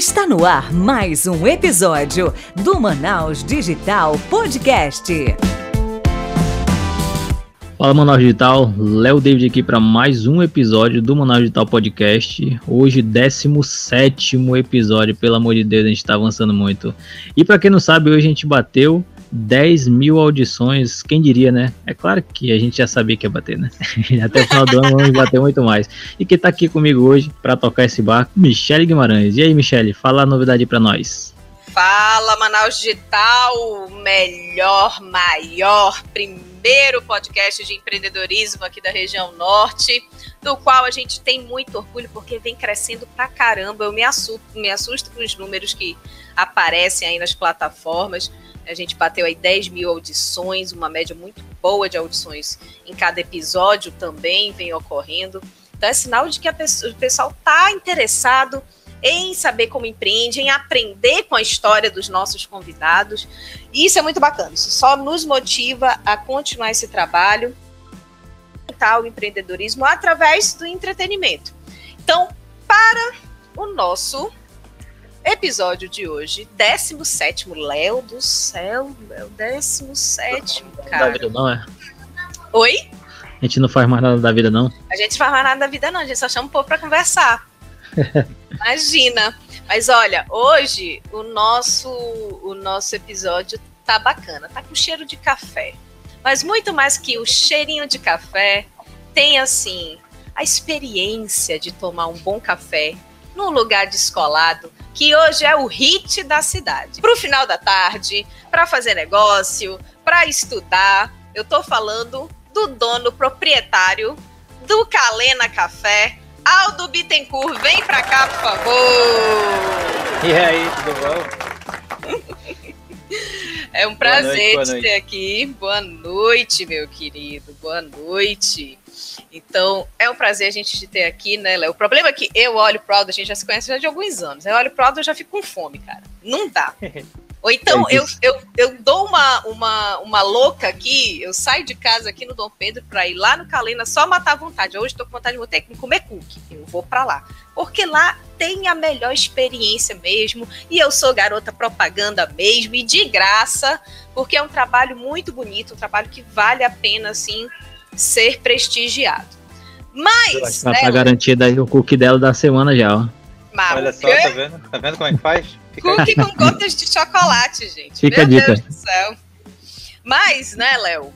Está no ar mais um episódio do Manaus Digital Podcast. Fala Manaus Digital, Léo David aqui para mais um episódio do Manaus Digital Podcast. Hoje, 17 episódio, pelo amor de Deus, a gente está avançando muito. E para quem não sabe, hoje a gente bateu 10 mil audições, quem diria, né? É claro que a gente já sabia que ia bater, né? Até o final do ano vamos bater muito mais. E quem tá aqui comigo hoje para tocar esse barco, Michele Guimarães. E aí, Michele, fala a novidade para nós. Fala, Manaus Digital, melhor, maior, primeiro podcast de empreendedorismo aqui da região norte, do qual a gente tem muito orgulho porque vem crescendo pra caramba. Eu me assusto, me assusto com os números que aparecem aí nas plataformas. A gente bateu aí 10 mil audições, uma média muito boa de audições em cada episódio também vem ocorrendo. Então é sinal de que pessoa, o pessoal está interessado em saber como empreende, em aprender com a história dos nossos convidados. E isso é muito bacana, isso só nos motiva a continuar esse trabalho, o empreendedorismo através do entretenimento. Então, para o nosso episódio de hoje, 17 Léo do céu, Léo, 17, cara. Da vida não, é? Oi? A gente não faz mais nada da vida, não? A gente faz mais nada da vida, não. A gente só chama o povo pra conversar. Imagina. Mas olha, hoje o nosso, o nosso episódio tá bacana. Tá com cheiro de café. Mas muito mais que o cheirinho de café, tem assim a experiência de tomar um bom café num lugar descolado, que hoje é o hit da cidade. Para o final da tarde, para fazer negócio, para estudar, eu tô falando do dono proprietário do Calena Café, Aldo Bittencourt. Vem para cá, por favor. E aí, tudo bom? É um prazer noite, te ter aqui. Boa noite, meu querido. Boa noite. Então, é um prazer a gente te ter aqui, né, Léo? O problema é que eu olho pro Aldo, a gente já se conhece já de alguns anos. Eu olho pro Aldo e já fico com fome, cara. Não dá. Ou então é eu, eu, eu dou uma, uma, uma louca aqui, eu saio de casa aqui no Dom Pedro para ir lá no Calena só matar a vontade. Hoje estou com vontade de ter que comer cookie. Eu vou para lá. Porque lá tem a melhor experiência mesmo. E eu sou garota propaganda mesmo, e de graça, porque é um trabalho muito bonito, um trabalho que vale a pena, assim, ser prestigiado. Mas. Tá né, garantida aí o cookie dela da semana já, ó. Mas, Olha só, tá vendo? Tá vendo como é que faz? Fica cookie com gotas de chocolate, gente. Fica Meu a dica. Deus do céu. Mas, né, Léo?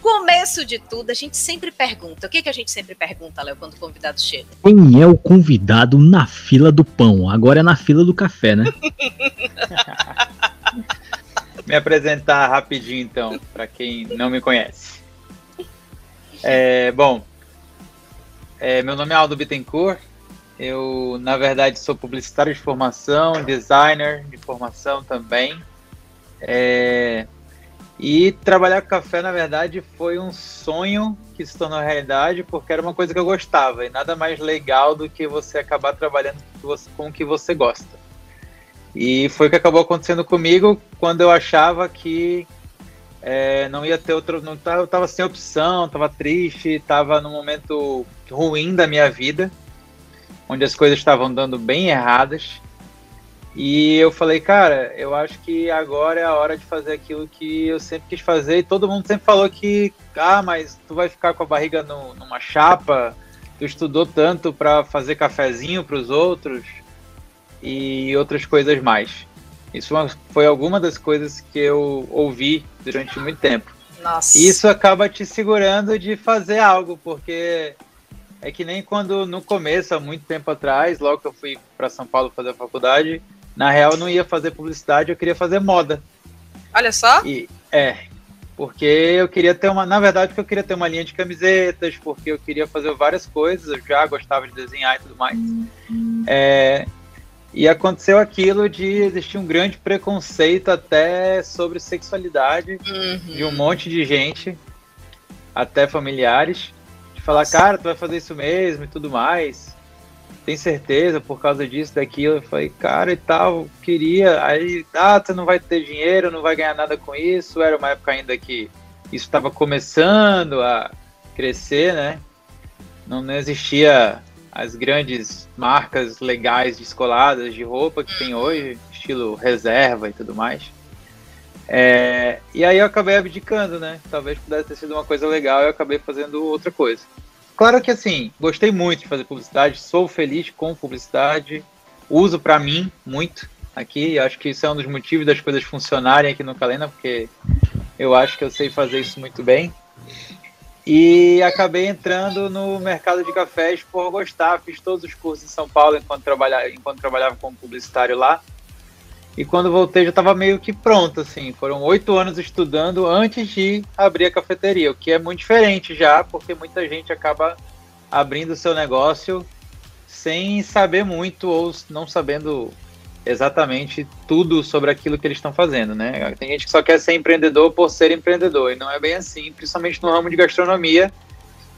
Começo de tudo, a gente sempre pergunta. O que, que a gente sempre pergunta, Léo, quando o convidado chega? Quem é o convidado na fila do pão? Agora é na fila do café, né? me apresentar rapidinho, então, para quem não me conhece. É, bom, é, meu nome é Aldo Bittencourt. Eu, na verdade, sou publicitário de formação, designer de formação também. É, e trabalhar com café, na verdade, foi um sonho que se tornou realidade, porque era uma coisa que eu gostava. E nada mais legal do que você acabar trabalhando com o que você gosta. E foi o que acabou acontecendo comigo quando eu achava que é, não ia ter outro. Não tava, eu tava sem opção, tava triste, tava num momento ruim da minha vida, onde as coisas estavam dando bem erradas. E eu falei, cara, eu acho que agora é a hora de fazer aquilo que eu sempre quis fazer. E todo mundo sempre falou que, ah, mas tu vai ficar com a barriga no, numa chapa, tu estudou tanto para fazer cafezinho para os outros e outras coisas mais. Isso foi alguma das coisas que eu ouvi durante muito tempo. Nossa. Isso acaba te segurando de fazer algo, porque é que nem quando no começo, há muito tempo atrás, logo que eu fui para São Paulo fazer a faculdade, na real eu não ia fazer publicidade, eu queria fazer moda. Olha só. E é, porque eu queria ter uma, na verdade, porque eu queria ter uma linha de camisetas, porque eu queria fazer várias coisas, eu já gostava de desenhar e tudo mais. Uhum. É, e aconteceu aquilo de existir um grande preconceito até sobre sexualidade uhum. de um monte de gente, até familiares, de falar, Nossa. cara, tu vai fazer isso mesmo e tudo mais. Tem certeza por causa disso, daquilo? Eu falei, cara, e tal, queria. Aí, ah, tu não vai ter dinheiro, não vai ganhar nada com isso. Era uma época ainda que isso estava começando a crescer, né? Não, não existia as grandes marcas legais descoladas de roupa que tem hoje, estilo reserva e tudo mais. É, e aí eu acabei abdicando, né? Talvez pudesse ter sido uma coisa legal e eu acabei fazendo outra coisa. Claro que assim, gostei muito de fazer publicidade, sou feliz com publicidade, uso para mim muito aqui, acho que isso é um dos motivos das coisas funcionarem aqui no Calena, porque eu acho que eu sei fazer isso muito bem. E acabei entrando no mercado de cafés por gostar, fiz todos os cursos em São Paulo enquanto trabalhava, enquanto trabalhava como publicitário lá. E quando voltei já estava meio que pronto, assim. Foram oito anos estudando antes de abrir a cafeteria, o que é muito diferente já, porque muita gente acaba abrindo o seu negócio sem saber muito ou não sabendo exatamente tudo sobre aquilo que eles estão fazendo, né? Tem gente que só quer ser empreendedor por ser empreendedor, e não é bem assim, principalmente no ramo de gastronomia,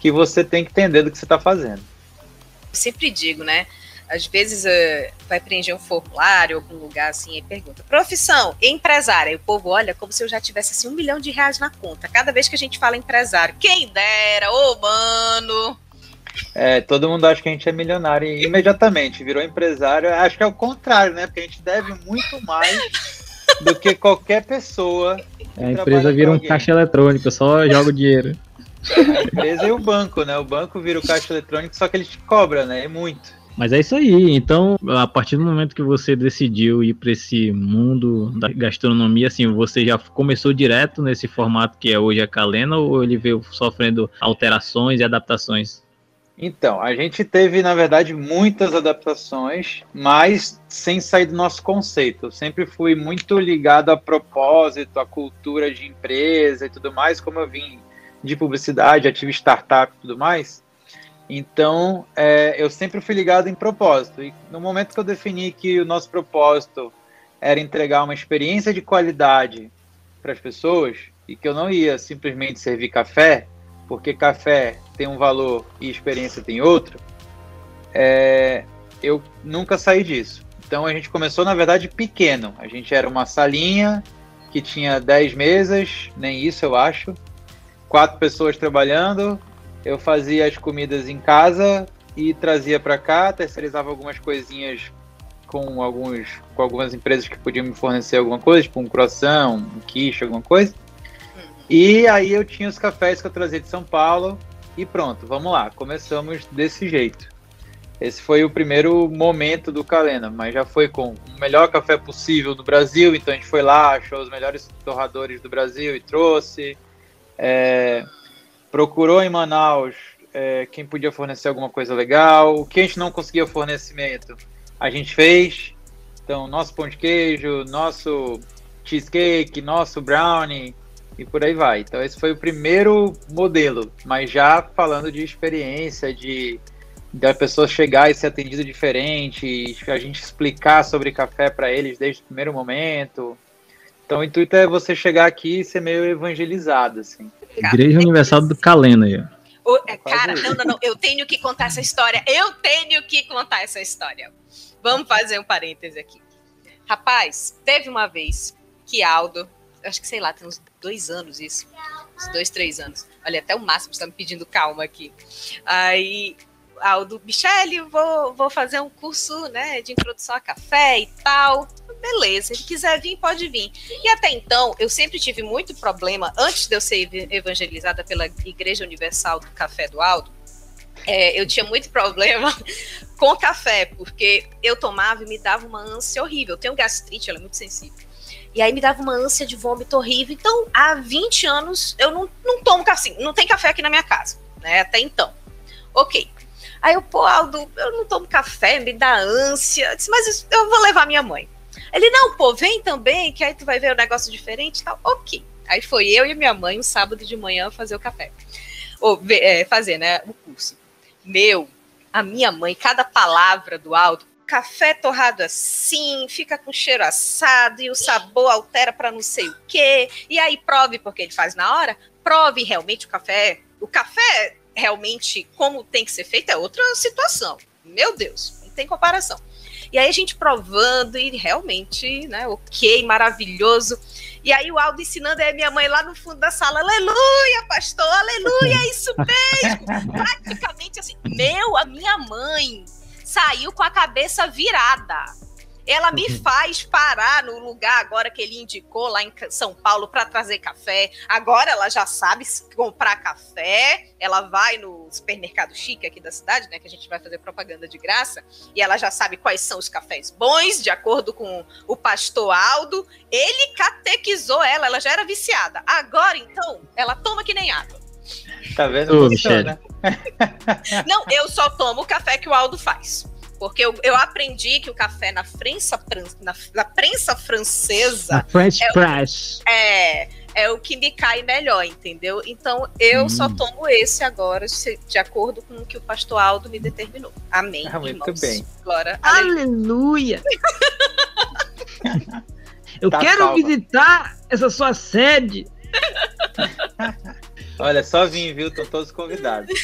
que você tem que entender do que você está fazendo. Eu sempre digo, né? Às vezes uh, vai preencher um formulário, algum lugar assim, e pergunta: profissão, empresária. E o povo olha como se eu já tivesse assim um milhão de reais na conta. Cada vez que a gente fala empresário, quem dera, ô mano. É, todo mundo acha que a gente é milionário e imediatamente virou empresário. Acho que é o contrário, né? Porque a gente deve muito mais do que qualquer pessoa. A empresa vira um caixa eletrônico, só joga o dinheiro. A empresa e o banco, né? O banco vira o caixa eletrônico, só que ele te cobra, né? É muito. Mas é isso aí. Então, a partir do momento que você decidiu ir para esse mundo da gastronomia, assim, você já começou direto nesse formato que é hoje a Calena ou ele veio sofrendo alterações e adaptações? Então, a gente teve, na verdade, muitas adaptações, mas sem sair do nosso conceito. Eu sempre fui muito ligado a propósito, a cultura de empresa e tudo mais, como eu vim de publicidade, ativo startup e tudo mais. Então, é, eu sempre fui ligado em propósito. E no momento que eu defini que o nosso propósito era entregar uma experiência de qualidade para as pessoas e que eu não ia simplesmente servir café, porque café tem um valor e experiência tem outro, é, eu nunca saí disso. Então a gente começou, na verdade, pequeno. A gente era uma salinha que tinha 10 mesas, nem isso eu acho, quatro pessoas trabalhando. Eu fazia as comidas em casa e trazia para cá, terceirizava algumas coisinhas com alguns com algumas empresas que podiam me fornecer alguma coisa, tipo um croissant, um quiche, alguma coisa. E aí eu tinha os cafés que eu trazia de São Paulo e pronto, vamos lá, começamos desse jeito. Esse foi o primeiro momento do Calena, mas já foi com o melhor café possível do Brasil, então a gente foi lá, achou os melhores torradores do Brasil e trouxe. É, procurou em Manaus é, quem podia fornecer alguma coisa legal. O que a gente não conseguia fornecimento, a gente fez. Então, nosso pão de queijo, nosso cheesecake, nosso brownie, e por aí vai. Então esse foi o primeiro modelo, mas já falando de experiência, de da pessoa chegar e ser atendida diferente, a gente explicar sobre café para eles desde o primeiro momento. Então o intuito é você chegar aqui e ser meio evangelizado, assim. Igreja Universal do Calena aí. O, é, cara, não, não, não, eu tenho que contar essa história. Eu tenho que contar essa história. Vamos fazer um parêntese aqui. Rapaz, teve uma vez que Aldo acho que sei lá, tem uns dois anos isso. Uns dois, três anos. Olha, até o máximo está me pedindo calma aqui. Aí, Aldo, Michele, vou, vou fazer um curso né, de introdução a café e tal. Beleza, se quiser vir, pode vir. E até então, eu sempre tive muito problema, antes de eu ser evangelizada pela Igreja Universal do Café do Aldo, é, eu tinha muito problema com café, porque eu tomava e me dava uma ânsia horrível. Eu tenho gastrite, ela é muito sensível. E aí me dava uma ânsia de vômito horrível. Então, há 20 anos eu não, não tomo café, não tem café aqui na minha casa, né? Até então. Ok. Aí eu, pô, Aldo, eu não tomo café, me dá ânsia. Eu disse, mas eu vou levar minha mãe. Ele, não, pô, vem também, que aí tu vai ver um negócio diferente e tal. Ok. Aí foi eu e minha mãe, um sábado de manhã, fazer o café. Ou é, fazer, né, o curso. Meu, a minha mãe, cada palavra do Aldo, café torrado assim, fica com cheiro assado e o sabor altera para não sei o quê. E aí prove porque ele faz na hora, prove realmente o café. O café realmente como tem que ser feito é outra situação. Meu Deus, não tem comparação. E aí a gente provando e realmente, né, ok, maravilhoso. E aí o Aldo ensinando, aí minha mãe lá no fundo da sala, aleluia, pastor, aleluia, é isso mesmo. Praticamente assim: Meu, a minha mãe saiu com a cabeça virada. Ela me uhum. faz parar no lugar agora que ele indicou lá em São Paulo para trazer café. Agora ela já sabe comprar café. Ela vai no supermercado chique aqui da cidade, né? Que a gente vai fazer propaganda de graça. E ela já sabe quais são os cafés bons, de acordo com o pastor Aldo. Ele catequizou ela, ela já era viciada. Agora, então, ela toma que nem água. Tá vendo? Ô, Michelle. Não, eu só tomo o café que o Aldo faz. Porque eu, eu aprendi que o café na prensa, na, na prensa francesa. Na French é press. O, é, é o que me cai melhor, entendeu? Então eu hum. só tomo esse agora, de acordo com o que o pastor Aldo me determinou. Amém. Ah, muito irmãos. bem. Glória. Aleluia. eu tá quero salva. visitar essa sua sede. Olha, só vim, viu? Estão todos convidados.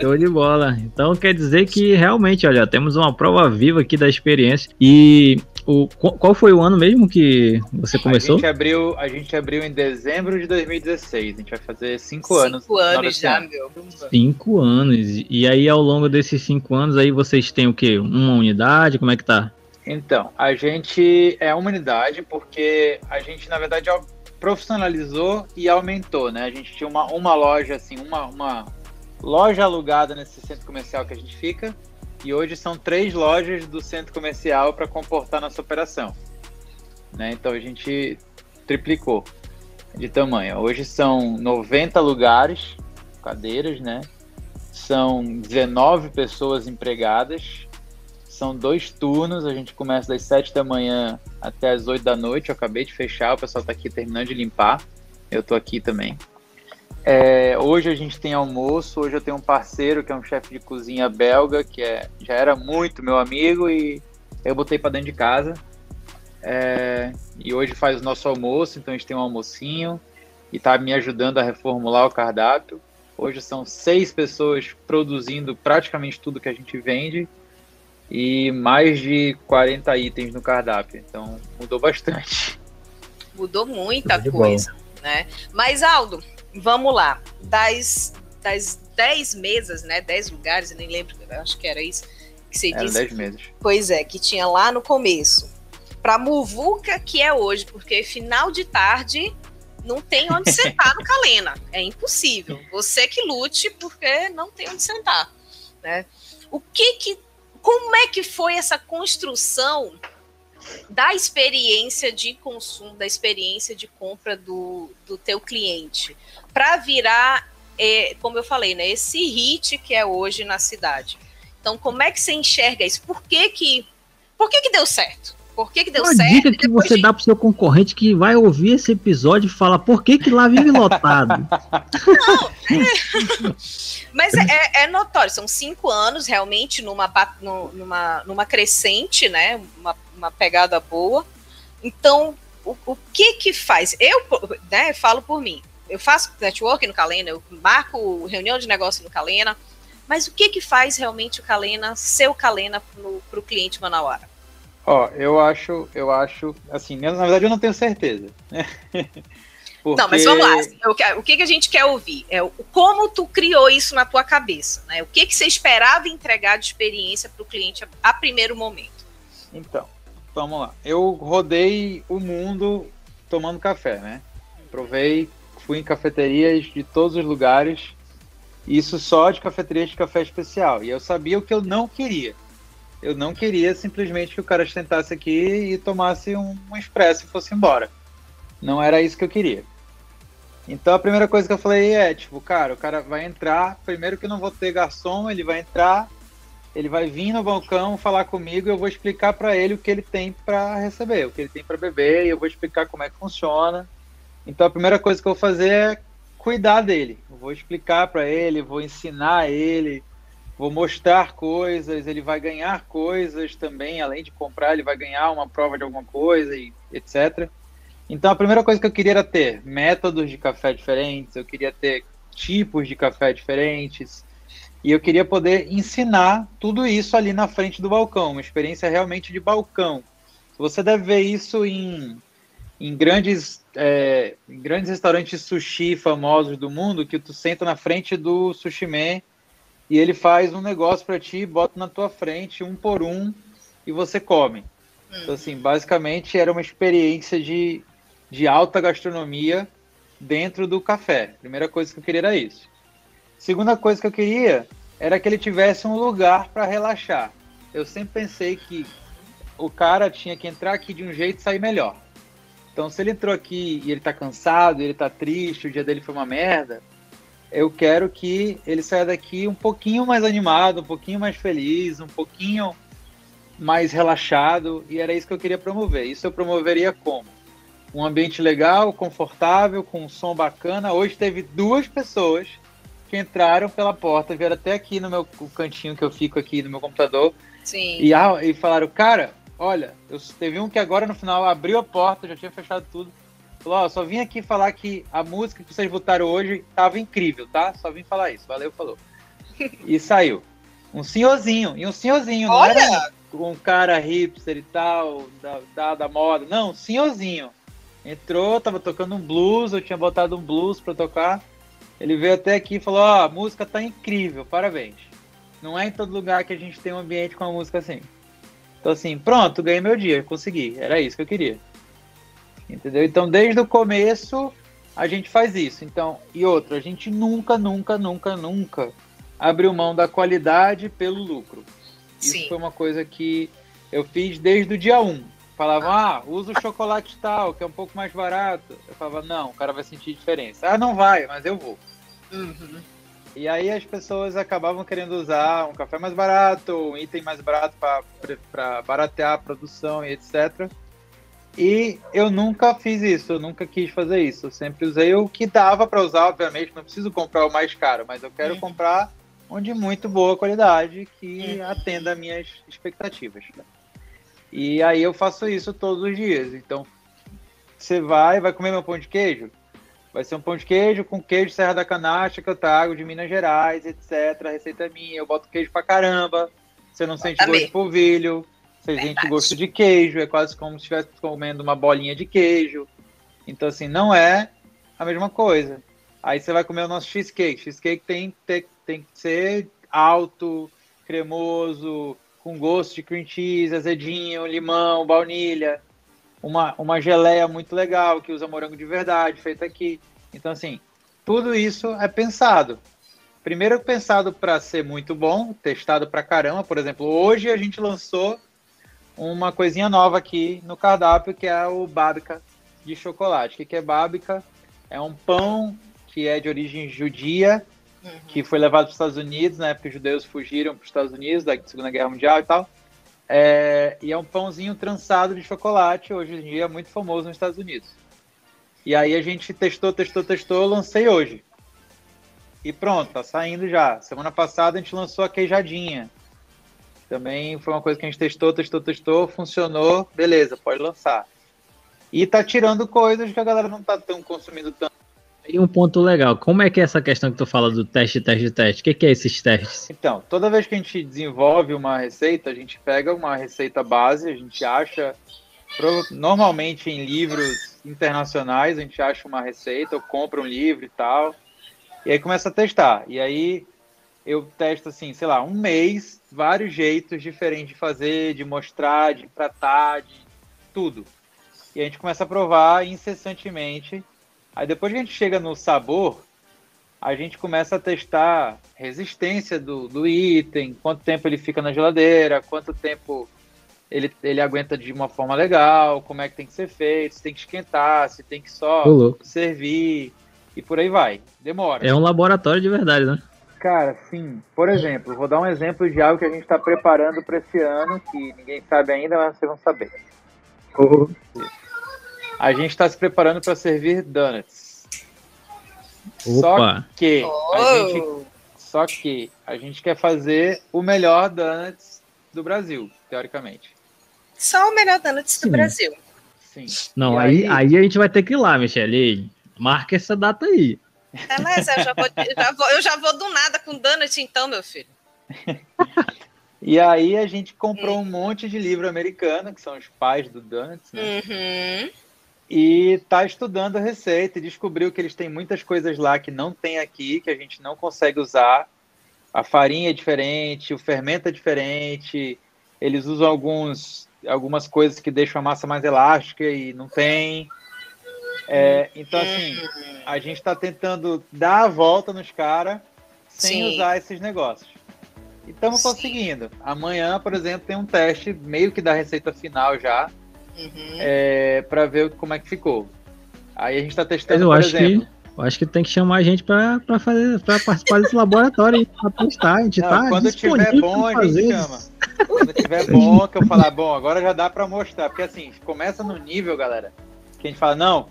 Show de bola. Então quer dizer que realmente, olha, temos uma prova viva aqui da experiência. E o, qual foi o ano mesmo que você começou? A gente abriu, a gente abriu em dezembro de 2016. A gente vai fazer cinco, cinco anos. Cinco anos já, meu. Cinco anos. E aí, ao longo desses cinco anos, aí vocês têm o quê? Uma unidade? Como é que tá? Então, a gente é uma unidade porque a gente, na verdade, profissionalizou e aumentou, né? A gente tinha uma, uma loja, assim, uma, uma loja alugada nesse centro comercial que a gente fica, e hoje são três lojas do centro comercial para comportar nossa operação. Né? Então a gente triplicou de tamanho. Hoje são 90 lugares, cadeiras, né? São 19 pessoas empregadas são dois turnos, a gente começa das 7 da manhã até as 8 da noite. Eu acabei de fechar, o pessoal está aqui terminando de limpar. Eu estou aqui também. É, hoje a gente tem almoço, hoje eu tenho um parceiro que é um chefe de cozinha belga, que é, já era muito meu amigo e eu botei para dentro de casa. É, e hoje faz o nosso almoço, então a gente tem um almocinho e está me ajudando a reformular o cardápio. Hoje são seis pessoas produzindo praticamente tudo que a gente vende e mais de 40 itens no cardápio. Então mudou bastante. Mudou muita coisa, né? Mas Aldo, vamos lá. Das, das 10 mesas, né? 10 lugares, eu nem lembro, acho que era isso que você era disse. 10 meses. Pois é, que tinha lá no começo. Para Muvuca que é hoje, porque final de tarde não tem onde sentar no Calena. É impossível. Você que lute, porque não tem onde sentar. Né? O que que como é que foi essa construção da experiência de consumo, da experiência de compra do, do teu cliente, para virar, é, como eu falei, né, esse hit que é hoje na cidade. Então, como é que você enxerga isso? Por que que, por que, que deu certo? Por que, que deu Uma certo? dica que você de... dá pro seu concorrente que vai ouvir esse episódio e fala por que, que lá vive lotado. Não, é... mas é, é, notório, são cinco anos realmente numa, numa, numa crescente, né? Uma, uma pegada boa. Então, o, o que que faz? Eu né, falo por mim. Eu faço network no Calena, eu marco reunião de negócio no Calena, mas o que que faz realmente o Calena ser o Calena para o cliente manauara? Ó, eu acho, eu acho, assim, na verdade eu não tenho certeza. Porque... Não, mas vamos lá. O que, a gente quer ouvir é como tu criou isso na tua cabeça, né? O que, que você esperava entregar de experiência para o cliente a, primeiro momento? Então, vamos lá. Eu rodei o mundo tomando café, né? Provei, fui em cafeterias de todos os lugares, isso só de cafeterias de café especial. E eu sabia o que eu não queria. Eu não queria simplesmente que o cara sentasse aqui e tomasse um, um expresso e fosse embora. Não era isso que eu queria. Então a primeira coisa que eu falei é, tipo, cara, o cara vai entrar, primeiro que não vou ter garçom, ele vai entrar, ele vai vir no balcão falar comigo eu vou explicar para ele o que ele tem para receber, o que ele tem para beber, e eu vou explicar como é que funciona. Então a primeira coisa que eu vou fazer é cuidar dele. Eu vou explicar para ele, vou ensinar ele, vou mostrar coisas, ele vai ganhar coisas também, além de comprar, ele vai ganhar uma prova de alguma coisa e etc. Então a primeira coisa que eu queria era ter métodos de café diferentes, eu queria ter tipos de café diferentes, e eu queria poder ensinar tudo isso ali na frente do balcão, uma experiência realmente de balcão. Você deve ver isso em, em grandes, é, em grandes restaurantes sushi famosos do mundo, que tu senta na frente do sushi man e ele faz um negócio para ti, bota na tua frente, um por um, e você come. Então, assim, basicamente era uma experiência de, de alta gastronomia dentro do café. Primeira coisa que eu queria era isso. Segunda coisa que eu queria era que ele tivesse um lugar para relaxar. Eu sempre pensei que o cara tinha que entrar aqui de um jeito e sair melhor. Então, se ele entrou aqui e ele tá cansado, ele tá triste, o dia dele foi uma merda, eu quero que ele saia daqui um pouquinho mais animado, um pouquinho mais feliz, um pouquinho mais relaxado, e era isso que eu queria promover. Isso eu promoveria como? Um ambiente legal, confortável, com um som bacana. Hoje teve duas pessoas que entraram pela porta, vieram até aqui no meu cantinho que eu fico aqui no meu computador. Sim. E, e falaram, cara, olha, eu, teve um que agora no final abriu a porta, já tinha fechado tudo. Falou, ó, só vim aqui falar que a música que vocês votaram hoje tava incrível, tá? Só vim falar isso. Valeu, falou. e saiu. Um senhorzinho, e um senhorzinho, não Olha! era um, cara hipster e tal, da, da, da moda. Não, um senhorzinho. Entrou, tava tocando um blues, eu tinha botado um blues pra tocar. Ele veio até aqui e falou, ó, a música tá incrível, parabéns. Não é em todo lugar que a gente tem um ambiente com uma música assim. Então assim, pronto, ganhei meu dia, consegui. Era isso que eu queria. Entendeu? Então, desde o começo, a gente faz isso. Então, e outra, a gente nunca, nunca, nunca, nunca abriu mão da qualidade pelo lucro. Isso Sim. foi uma coisa que eu fiz desde o dia 1. Falavam, ah, usa o chocolate tal, que é um pouco mais barato. Eu falava, não, o cara vai sentir diferença. Ah, não vai, mas eu vou. Uhum. E aí as pessoas acabavam querendo usar um café mais barato, um item mais barato para baratear a produção e etc. E eu nunca fiz isso, eu nunca quis fazer isso. Eu sempre usei o que dava para usar, obviamente, não preciso comprar o mais caro, mas eu quero Uhum. comprar um de muito boa qualidade que Uhum. atenda a minhas expectativas. E aí eu faço isso todos os dias. Então, você vai, vai comer meu pão de queijo? Vai ser um pão de queijo com queijo Serra da Canacha que eu trago de Minas Gerais, etc. Receita minha, eu boto queijo pra caramba. Você não sente gosto de polvilho, você sente Verdade. gosto de queijo, é quase como se estivesse comendo uma bolinha de queijo. Então, assim, não é a mesma coisa. Aí você vai comer o nosso cheesecake. Cheesecake tem, tem, tem que ser alto, cremoso, com gosto de cream cheese, azedinho, limão, baunilha. Uma, uma geleia muito legal, que usa morango de verdade, feita aqui. Então, assim, tudo isso é pensado. Primeiro pensado para ser muito bom, testado pra caramba. Por exemplo, hoje a gente lançou uma coisinha nova aqui no cardápio, que é o Babica de chocolate. O que é Babica? É um pão que é de origem judia, Uhum. que foi levado para os Estados Unidos, na época que os judeus fugiram para os Estados Unidos, da Segunda Guerra Mundial e tal. É, e é um pãozinho trançado de chocolate, hoje em dia é muito famoso nos Estados Unidos. E aí a gente testou, testou, testou, lancei hoje. E pronto, tá saindo já. Semana passada a gente lançou a queijadinha. Também foi uma coisa que a gente testou, testou, testou, funcionou, beleza, pode lançar. E tá tirando coisas que a galera não tá tão consumindo tanto. E um ponto legal, como é que é essa questão que tu fala do teste, teste, teste? O que, que é esses testes? Então, toda vez que a gente desenvolve uma receita, a gente pega uma receita base, a gente acha, normalmente em livros internacionais, a gente acha uma receita, ou compra um livro e tal, e aí começa a testar. E aí eu testo, assim, sei lá, um mês, vários jeitos diferentes de fazer, de mostrar, de tratar, de tudo. E a gente começa a provar incessantemente. Aí depois que a gente chega no sabor, a gente começa a testar resistência do, do item, quanto tempo ele fica na geladeira, quanto tempo ele, ele aguenta de uma forma legal, como é que tem que ser feito, se tem que esquentar, se tem que só servir, e por aí vai. Demora. É um laboratório de verdade, né? Cara, sim. Por exemplo, vou dar um exemplo de algo que a gente está preparando para esse ano, que ninguém sabe ainda, mas vocês vão saber. A gente está se preparando para servir donuts. Só Opa! que a Oh! gente Só que a gente quer fazer o melhor donuts do Brasil, teoricamente. Só o melhor donuts do Sim. Brasil. Sim. Não, E aí, aí a gente vai ter que ir lá, Michele. Marca essa data aí. Beleza, eu já vou, eu já vou, eu já vou do nada com donut então, meu filho. E aí a gente comprou um monte de livro americano, que são os pais do donuts, né? Uhum. E tá estudando a receita e descobriu que eles têm muitas coisas lá que não tem aqui, que a gente não consegue usar. a farinha é diferente, o fermento é diferente, eles usam alguns, algumas coisas que deixam a massa mais elástica e não tem. É, então, assim, a gente está tentando dar a volta nos caras sem Sim. usar esses negócios. E estamos conseguindo. Amanhã, por exemplo, tem um teste meio que da receita final já, uhum. é, para ver como é que ficou. Aí a gente está testando, eu por acho exemplo. Que... Eu acho que tem que chamar a gente para fazer para participar desse laboratório para testar. A gente Não, tá quando tiver bom, a gente chama. Quando tiver bom, que eu falar, bom, agora já dá para mostrar. Porque assim, começa no nível, galera, que a gente fala, não,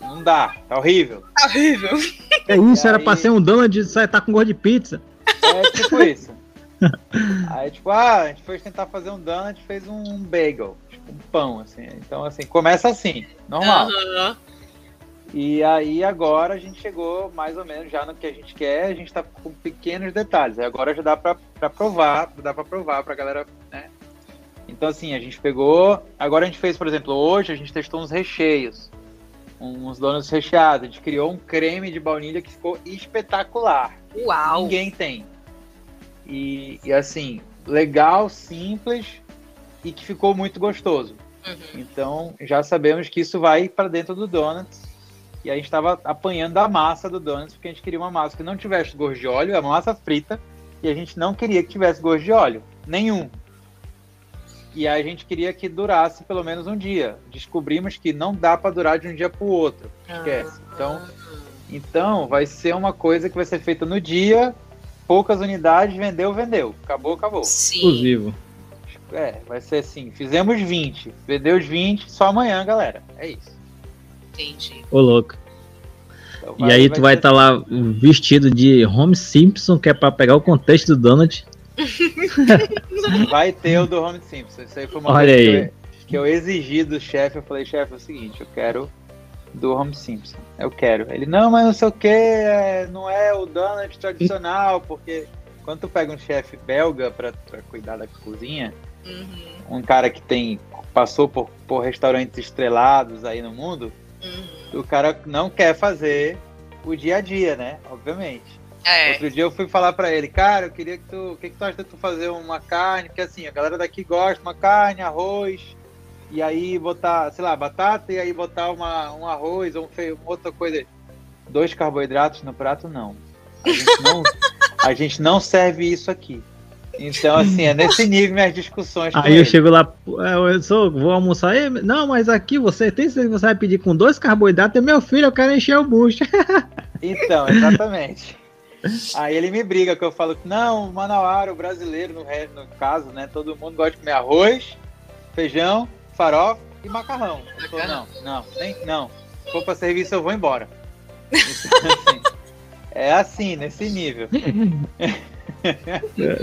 não dá, tá horrível. Tá horrível. É isso, era pra ser um donut, sai tá com gosto de pizza. É tipo isso. Aí, tipo, ah, a gente foi tentar fazer um donut, fez um bagel, tipo um pão, assim. Então, assim, começa assim, normal. Uhum. E aí agora a gente chegou mais ou menos já no que a gente quer, a gente tá com pequenos detalhes. Aí agora já dá para provar, dá para provar pra galera, né? Então assim, a gente pegou, agora a gente fez, por exemplo, hoje a gente testou uns recheios, uns donuts recheados, a gente criou um creme de baunilha que ficou espetacular. Uau! Ninguém tem. E, e assim, legal, simples e que ficou muito gostoso. Uhum. Então já sabemos que isso vai para dentro do donuts e a gente estava apanhando a massa do donuts, porque a gente queria uma massa que não tivesse gosto de óleo, é uma massa frita, e a gente não queria que tivesse gosto de óleo, nenhum. E a gente queria que durasse pelo menos um dia. Descobrimos que não dá para durar de um dia para o outro. Esquece. Então, então, vai ser uma coisa que vai ser feita no dia, poucas unidades, vendeu, vendeu. Acabou, acabou. Sim. Exclusivo. É, vai ser assim. Fizemos 20, vendeu os 20, só amanhã, galera. É isso. Entendi. Ô, louco. Então, vai, e aí tu vai estar tá lá vestido de Home Simpson, que é pra pegar o contexto do Donald. vai ter o do Home Simpson. Isso aí foi uma Olha coisa aí. Que, eu, que eu exigi do chefe. Eu falei, chefe, é o seguinte, eu quero do Home Simpson. Eu quero. Ele, não, mas não sei o que, é, não é o Donald tradicional, porque quando tu pega um chefe belga pra, pra cuidar da cozinha, uhum. um cara que tem passou por, por restaurantes estrelados aí no mundo, Uhum. O cara não quer fazer o dia a dia, né? Obviamente. É. Outro dia eu fui falar para ele, cara, eu queria que tu. O que, que tu acha de tu fazer uma carne? Porque assim, a galera daqui gosta de uma carne, arroz, e aí botar, sei lá, batata e aí botar uma, um arroz ou um feio, outra coisa. Dois carboidratos no prato, não. A gente não, a gente não serve isso aqui. Então, assim, é nesse nível minhas discussões. Aí eu ele. chego lá, é, eu sou, vou almoçar aí. Não, mas aqui você tem certeza que você vai pedir com dois carboidratos? É meu filho, eu quero encher o bucho. Então, exatamente. Aí ele me briga, que eu falo que não, o Manauara, o brasileiro, no, no caso, né? Todo mundo gosta de comer arroz, feijão, farofa e macarrão. Eu falo, não, não, nem, não. Se for para serviço, eu vou embora. Então, assim, é assim, nesse nível.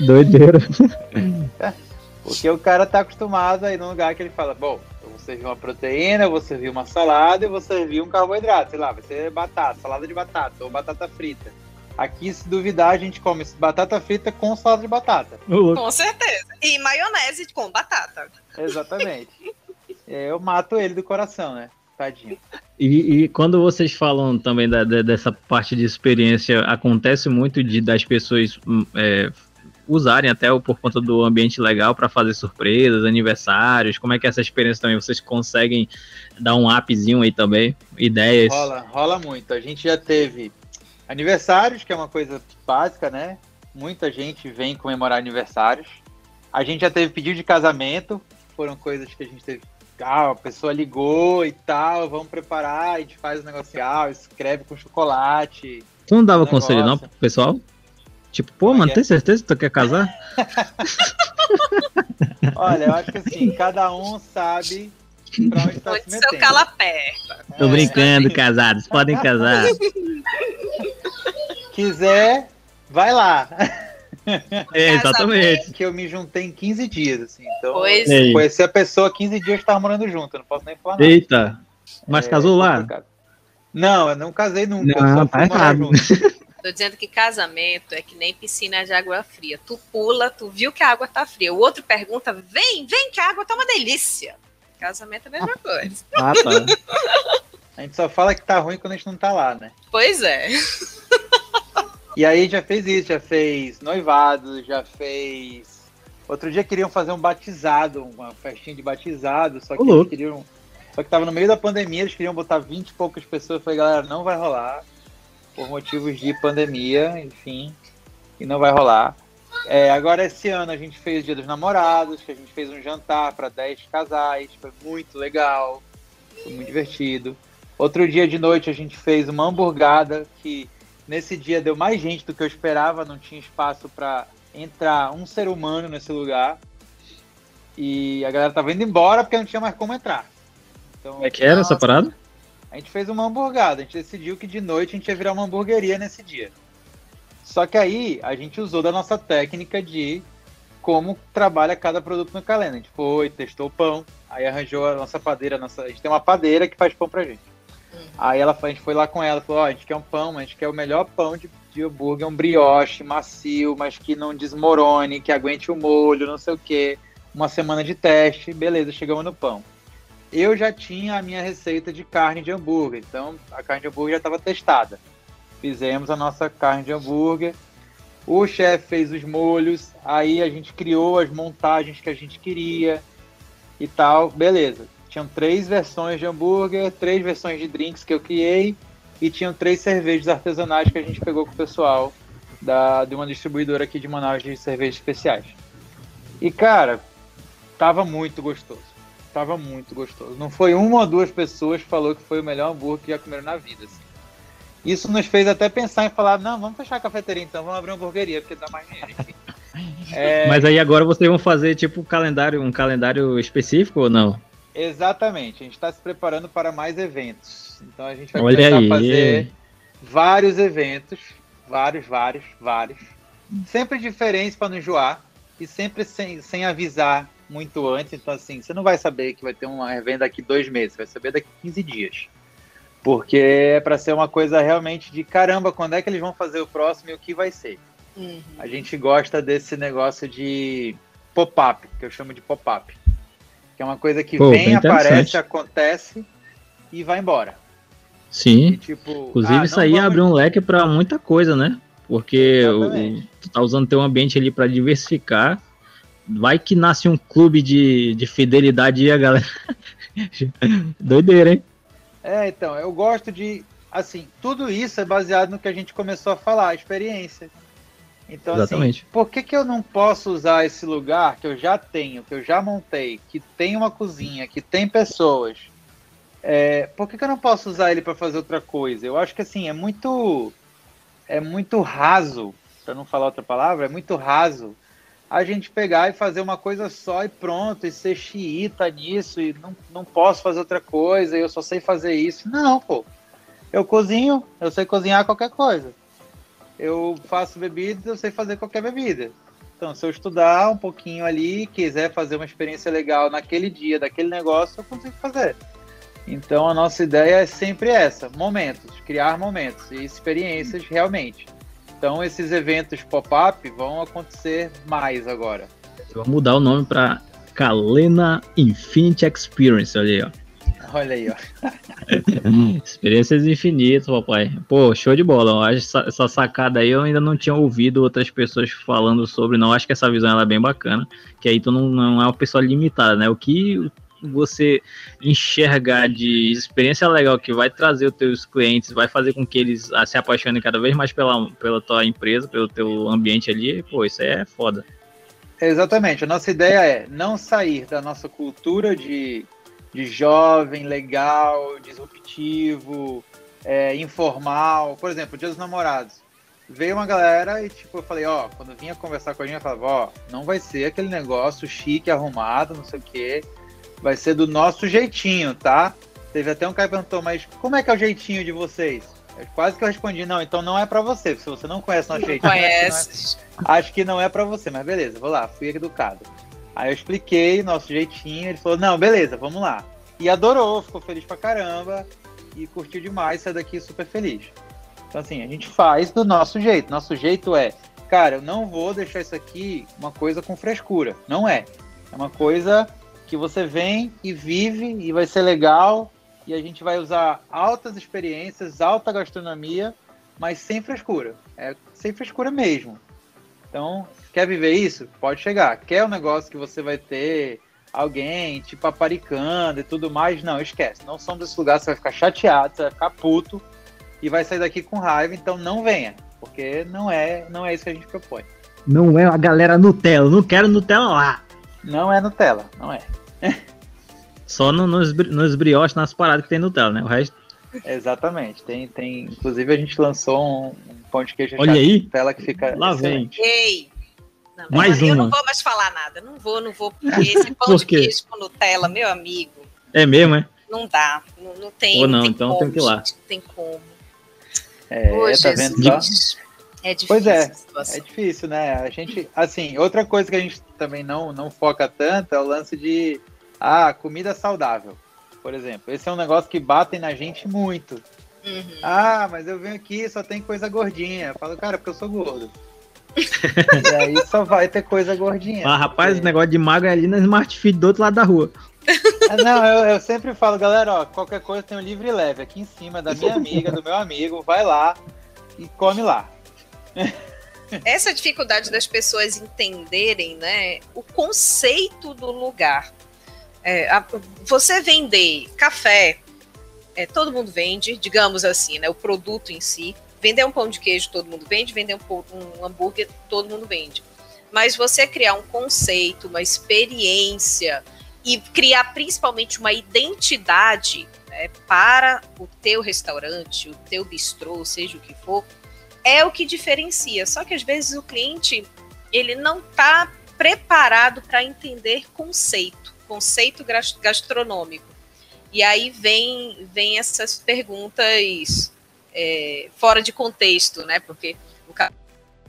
Doideira. Porque o cara tá acostumado aí num lugar que ele fala, bom, eu vou servir uma proteína, eu vou servir uma salada e vou servir um carboidrato, sei lá, vai ser batata, salada de batata ou batata frita. Aqui, se duvidar, a gente come batata frita com salada de batata. Com certeza. E maionese com batata. Exatamente. eu mato ele do coração, né? Tadinho. E, e, quando vocês falam também da, da, dessa parte de experiência, acontece muito de das pessoas hum, é, usarem até por conta do ambiente legal para fazer surpresas, aniversários. Como é que é essa experiência também? Vocês conseguem dar um appzinho aí também? Ideias? Rola, rola muito. A gente já teve aniversários, que é uma coisa básica, né? Muita gente vem comemorar aniversários. A gente já teve pedido de casamento, foram coisas que a gente teve ah, a pessoa ligou e tal, vamos preparar, a gente faz o negócio, ah, escreve com chocolate. Tu não dava conselho não pro pessoal? Tipo, pô, mano, é? tem certeza que tu quer casar? Olha, eu acho que assim, cada um sabe tá onde se seu cala perto. Tô é, brincando, é. casados, podem casar. Quiser, vai lá. É, exatamente. Que eu me juntei em 15 dias, assim. Então, pois. É. conheci a pessoa 15 dias que tava morando junto, eu não posso nem falar nada. Eita. Mas é, casou lá? Não, eu não casei nunca. Não, tá errado. Tô dizendo que casamento é que nem piscina de água fria. Tu pula, tu viu que a água tá fria. O outro pergunta: vem, vem, que a água tá uma delícia. Casamento é a mesma coisa. Ah, tá. A gente só fala que tá ruim quando a gente não tá lá, né? Pois é. E aí já fez isso, já fez noivado, já fez. Outro dia queriam fazer um batizado, uma festinha de batizado, só que eles queriam. Só que tava no meio da pandemia, eles queriam botar 20 e poucas pessoas. Eu falei, galera, não vai rolar. Por motivos de pandemia, enfim. E não vai rolar. É, agora esse ano a gente fez o Dia dos Namorados, que a gente fez um jantar para 10 casais, foi muito legal, foi muito divertido. Outro dia de noite a gente fez uma hamburgada que nesse dia deu mais gente do que eu esperava, não tinha espaço para entrar um ser humano nesse lugar. E a galera tava indo embora porque não tinha mais como entrar. Então, como é que era nossa, essa parada? A gente fez uma hamburgada, a gente decidiu que de noite a gente ia virar uma hamburgueria nesse dia. Só que aí a gente usou da nossa técnica de como trabalha cada produto no calenda. A gente foi, testou o pão, aí arranjou a nossa padeira, a, nossa, a gente tem uma padeira que faz pão pra gente. Uhum. Aí ela, a gente foi lá com ela, falou, ó, oh, a gente quer um pão, a gente quer o melhor pão de, de hambúrguer, um brioche macio, mas que não desmorone, que aguente o molho, não sei o quê. Uma semana de teste, beleza, chegamos no pão. Eu já tinha a minha receita de carne de hambúrguer, então a carne de hambúrguer já estava testada fizemos a nossa carne de hambúrguer. O chefe fez os molhos, aí a gente criou as montagens que a gente queria e tal. Beleza. Tinham três versões de hambúrguer, três versões de drinks que eu criei e tinham três cervejas artesanais que a gente pegou com o pessoal da, de uma distribuidora aqui de Manaus de cervejas especiais. E cara, tava muito gostoso. Tava muito gostoso. Não foi uma ou duas pessoas que falou que foi o melhor hambúrguer que já comeram na vida. Assim. Isso nos fez até pensar em falar, não, vamos fechar a cafeteria então, vamos abrir uma hamburgueria, porque dá mais dinheiro, enfim. É... Mas aí agora vocês vão fazer tipo um calendário, um calendário específico ou não? Exatamente, a gente está se preparando para mais eventos. Então a gente vai Olha começar aí. a fazer vários eventos, vários, vários, vários. Sempre diferentes para não enjoar e sempre sem, sem avisar muito antes. Então, assim, você não vai saber que vai ter um evento daqui dois meses, vai saber daqui 15 dias. Porque é para ser uma coisa realmente de caramba, quando é que eles vão fazer o próximo e o que vai ser. Uhum. A gente gosta desse negócio de pop-up, que eu chamo de pop-up. Que é uma coisa que Pô, vem, aparece, acontece e vai embora. Sim. E, tipo, Inclusive, ah, isso aí vamos... abre um leque para muita coisa, né? Porque o, tu tá usando teu ambiente ali para diversificar. Vai que nasce um clube de, de fidelidade e a galera. Doideira, hein? É, então, eu gosto de. Assim, tudo isso é baseado no que a gente começou a falar, a experiência. Então, assim, Exatamente. assim, por que, que eu não posso usar esse lugar que eu já tenho, que eu já montei, que tem uma cozinha, que tem pessoas? É, por que, que eu não posso usar ele para fazer outra coisa? Eu acho que assim, é muito. É muito raso, para não falar outra palavra, é muito raso a gente pegar e fazer uma coisa só e pronto, e ser xiita nisso, e não, não posso fazer outra coisa, eu só sei fazer isso. Não, pô. Eu cozinho, eu sei cozinhar qualquer coisa. Eu faço bebidas, eu sei fazer qualquer bebida. Então, se eu estudar um pouquinho ali, quiser fazer uma experiência legal naquele dia, daquele negócio, eu consigo fazer. Então, a nossa ideia é sempre essa: momentos, criar momentos e experiências realmente. Então esses eventos pop-up vão acontecer mais agora. Vou mudar o nome para Kalena Infinity Experience, olha aí, ó. Olha aí, ó. Experiências infinitas, papai. Pô, show de bola. Essa, essa sacada aí eu ainda não tinha ouvido outras pessoas falando sobre, não. Acho que essa visão ela é bem bacana. Que aí tu não, não é uma pessoa limitada, né? O que você enxergar de experiência legal que vai trazer os teus clientes, vai fazer com que eles ah, se apaixonem cada vez mais pela, pela tua empresa, pelo teu ambiente ali, pô, isso é foda. Exatamente. A nossa ideia é não sair da nossa cultura de, de jovem, legal, disruptivo, é, informal. Por exemplo, Dia dos Namorados. Veio uma galera e, tipo, eu falei, ó, quando vinha conversar com a gente, eu falava, ó, não vai ser aquele negócio chique, arrumado, não sei o quê vai ser do nosso jeitinho, tá? Teve até um cara que perguntou, mas como é que é o jeitinho de vocês? Eu quase que eu respondi, não, então não é para você, se você não conhece nosso jeitinho. Conhece. Acho que não é, é para você, mas beleza, vou lá, fui educado. Aí eu expliquei nosso jeitinho, ele falou, não, beleza, vamos lá. E adorou, ficou feliz pra caramba e curtiu demais, saiu daqui super feliz. Então assim, a gente faz do nosso jeito. Nosso jeito é, cara, eu não vou deixar isso aqui uma coisa com frescura. Não é. É uma coisa que você vem e vive e vai ser legal e a gente vai usar altas experiências, alta gastronomia, mas sem frescura. É sem frescura mesmo. Então, quer viver isso? Pode chegar. Quer um negócio que você vai ter alguém te paparicando e tudo mais? Não, esquece. Não são desses lugares, você vai ficar chateado, você vai ficar puto e vai sair daqui com raiva, então não venha, porque não é, não é isso que a gente propõe. Não é a galera Nutella, não quero Nutella lá. Não é Nutella, não é. Só no, nos, nos brioches, nas paradas que tem Nutella, né? O resto. Exatamente. Tem, tem, inclusive a gente lançou um, um pão de queijo Olha aí. Nutella que fica Lá excelente. vem. Ei! Não, Mais eu, eu uma. não vou mais falar nada. Não vou, não vou, porque esse pão de Por quê? queijo com Nutella, meu amigo, É mesmo, é? não dá. Não, não tem. Ou não, tem então como, tem que ir lá. gente, não tem como. É, Ô, tá vendo só? É difícil. Pois é. É difícil, né? A gente, assim, outra coisa que a gente também não, não foca tanto é o lance de ah, comida saudável, por exemplo. Esse é um negócio que batem na gente muito. Uhum. Ah, mas eu venho aqui só tem coisa gordinha. Eu falo, cara, porque eu sou gordo. e aí só vai ter coisa gordinha. Ah, rapaz, o Porque- negócio de mago é ali na Smart Fit do outro lado da rua. Ah, Não, eu, eu sempre falo, galera, ó, qualquer coisa tem um livre leve aqui em cima da minha amiga, do meu amigo, vai lá e come lá. Essa dificuldade das pessoas entenderem né, o conceito do lugar. É, a- você vender café, é, todo mundo vende, digamos assim, né, o produto em si. Vender um pão de queijo, todo mundo vende. Vender um, um hambúrguer, todo mundo vende. Mas você criar um conceito, uma experiência e criar principalmente uma identidade né, para o teu restaurante, o teu bistrô, seja o que for, é o que diferencia. Só que às vezes o cliente ele não está preparado para entender conceito, conceito gas- gastronômico. E aí vem, vem essas perguntas é, fora de contexto, né? Porque o cara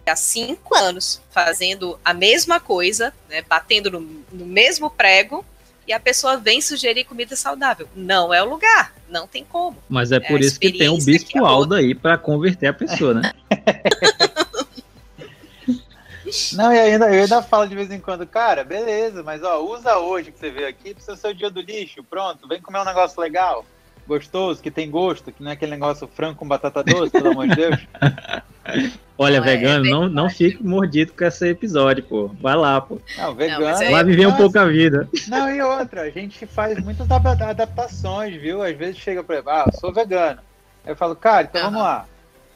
há cinco anos fazendo a mesma coisa, né? batendo no, no mesmo prego, e a pessoa vem sugerir comida saudável. Não é o lugar, não tem como. Mas é por a isso que tem o Bispo é Aldo aí pra converter a pessoa, né? Não, e ainda, eu ainda falo de vez em quando, cara, beleza, mas ó, usa hoje que você veio aqui pro seu dia do lixo, pronto, vem comer um negócio legal, gostoso, que tem gosto, que não é aquele negócio frango com batata doce, pelo amor de Deus. Olha, Não, é vegano, não, não verdade. fique mordido com esse episódio, pô. Vai lá, pô. Não, vegano. mas é- Vai viver um Não, pouco a vida. Não, e outra, a gente faz muitas adap- adaptações, viu? Às vezes chega pra ele, ah, eu sou vegano. Aí eu falo, cara, então vamos Aham. lá.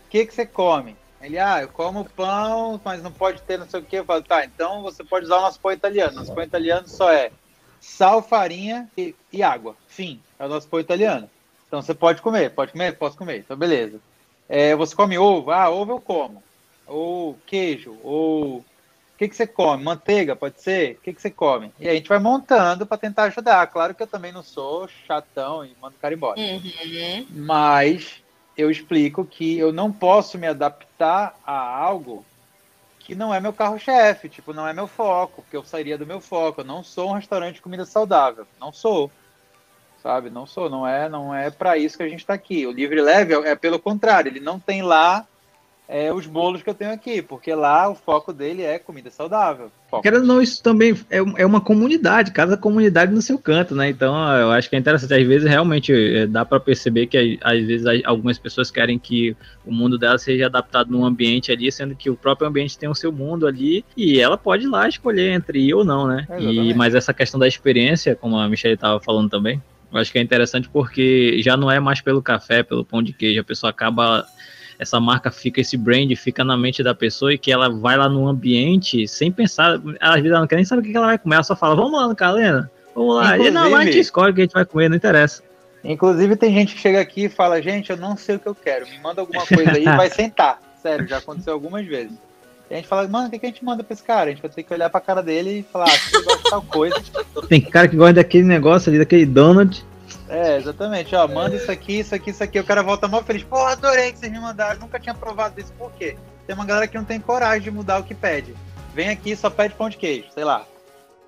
O que, que você come? Ele, ah, eu como pão, mas não pode ter não sei o que. Eu falo, tá, então você pode usar o nosso pão italiano. Nosso pão italiano só é sal, farinha e, e água. Fim, é o nosso pão italiano. Então você pode comer, pode comer? Posso comer, então beleza. É, você come ovo? Ah, ovo eu como. Ou queijo, ou o que, que você come? Manteiga, pode ser? O que, que você come? E a gente vai montando para tentar ajudar. Claro que eu também não sou chatão e mando o cara embora. Uhum. Mas eu explico que eu não posso me adaptar a algo que não é meu carro-chefe, tipo, não é meu foco, porque eu sairia do meu foco. Eu não sou um restaurante de comida saudável. Não sou. Sabe? Não sou. Não é, não é para isso que a gente está aqui. O livre leve é, é pelo contrário. Ele não tem lá é, os bolos que eu tenho aqui, porque lá o foco dele é comida saudável. Querendo ou não, isso também é, é uma comunidade, cada comunidade no seu canto, né? Então, eu acho que é interessante. Às vezes, realmente, é, dá para perceber que, às vezes, algumas pessoas querem que o mundo dela seja adaptado num ambiente ali, sendo que o próprio ambiente tem o seu mundo ali, e ela pode ir lá escolher entre ir ou não, né? E, mas essa questão da experiência, como a Michelle estava falando também, eu acho que é interessante porque já não é mais pelo café, pelo pão de queijo, a pessoa acaba essa marca fica, esse brand fica na mente da pessoa e que ela vai lá no ambiente sem pensar, às vezes ela não quer nem saber o que ela vai comer, ela só fala, vamos lá no Calena, vamos lá, e não, lá a gente Inclusive- escolhe o que a gente vai comer, não interessa. Inclusive, tem gente que chega aqui e fala: Gente, eu não sei o que eu quero, me manda alguma coisa aí e vai sentar. Sério, já aconteceu algumas vezes. E a gente fala: Mano, o que, que a gente manda pra esse cara? A gente vai ter que olhar pra cara dele e falar: ah, você gosta de tal coisa. Tem cara que gosta daquele negócio ali, daquele donut, É, exatamente. Ó, manda isso aqui, isso aqui, isso aqui. O cara volta mó feliz. Pô, adorei que vocês me mandaram. Nunca tinha provado isso. Por quê? Tem uma galera que não tem coragem de mudar o que pede. Vem aqui só pede pão de queijo, sei lá.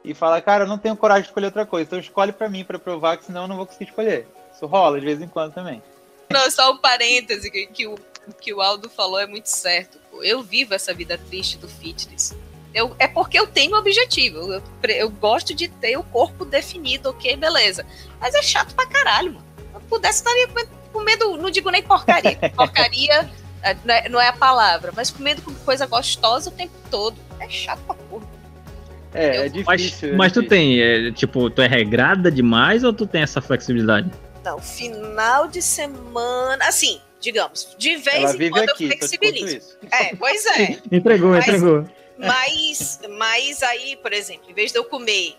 E fala, cara, eu não tenho coragem de escolher outra coisa. Então escolhe pra mim pra provar, que senão eu não vou conseguir escolher. Isso rola de vez em quando também. Não, só um parêntese que, que, o, que o Aldo falou é muito certo. pô. Eu vivo essa vida triste do fitness. Eu, é porque eu tenho um objetivo. Eu, eu gosto de ter o corpo definido, ok, beleza. Mas é chato pra caralho, mano. Se eu pudesse, estaria comendo, não digo nem porcaria. Porcaria É, não é, não é a palavra, mas comendo coisa gostosa o tempo todo. É chato pra porra. É, eu, é difícil. Mas, é mas difícil. tu tem, é, tipo, tu é regrada demais ou tu tem essa flexibilidade? Não, final de semana. Assim, digamos, de vez Ela em vive quando aqui, eu flexibilizo. É, pois é. entregou, Mas- entregou. Mas, mas aí, por exemplo, em vez de eu comer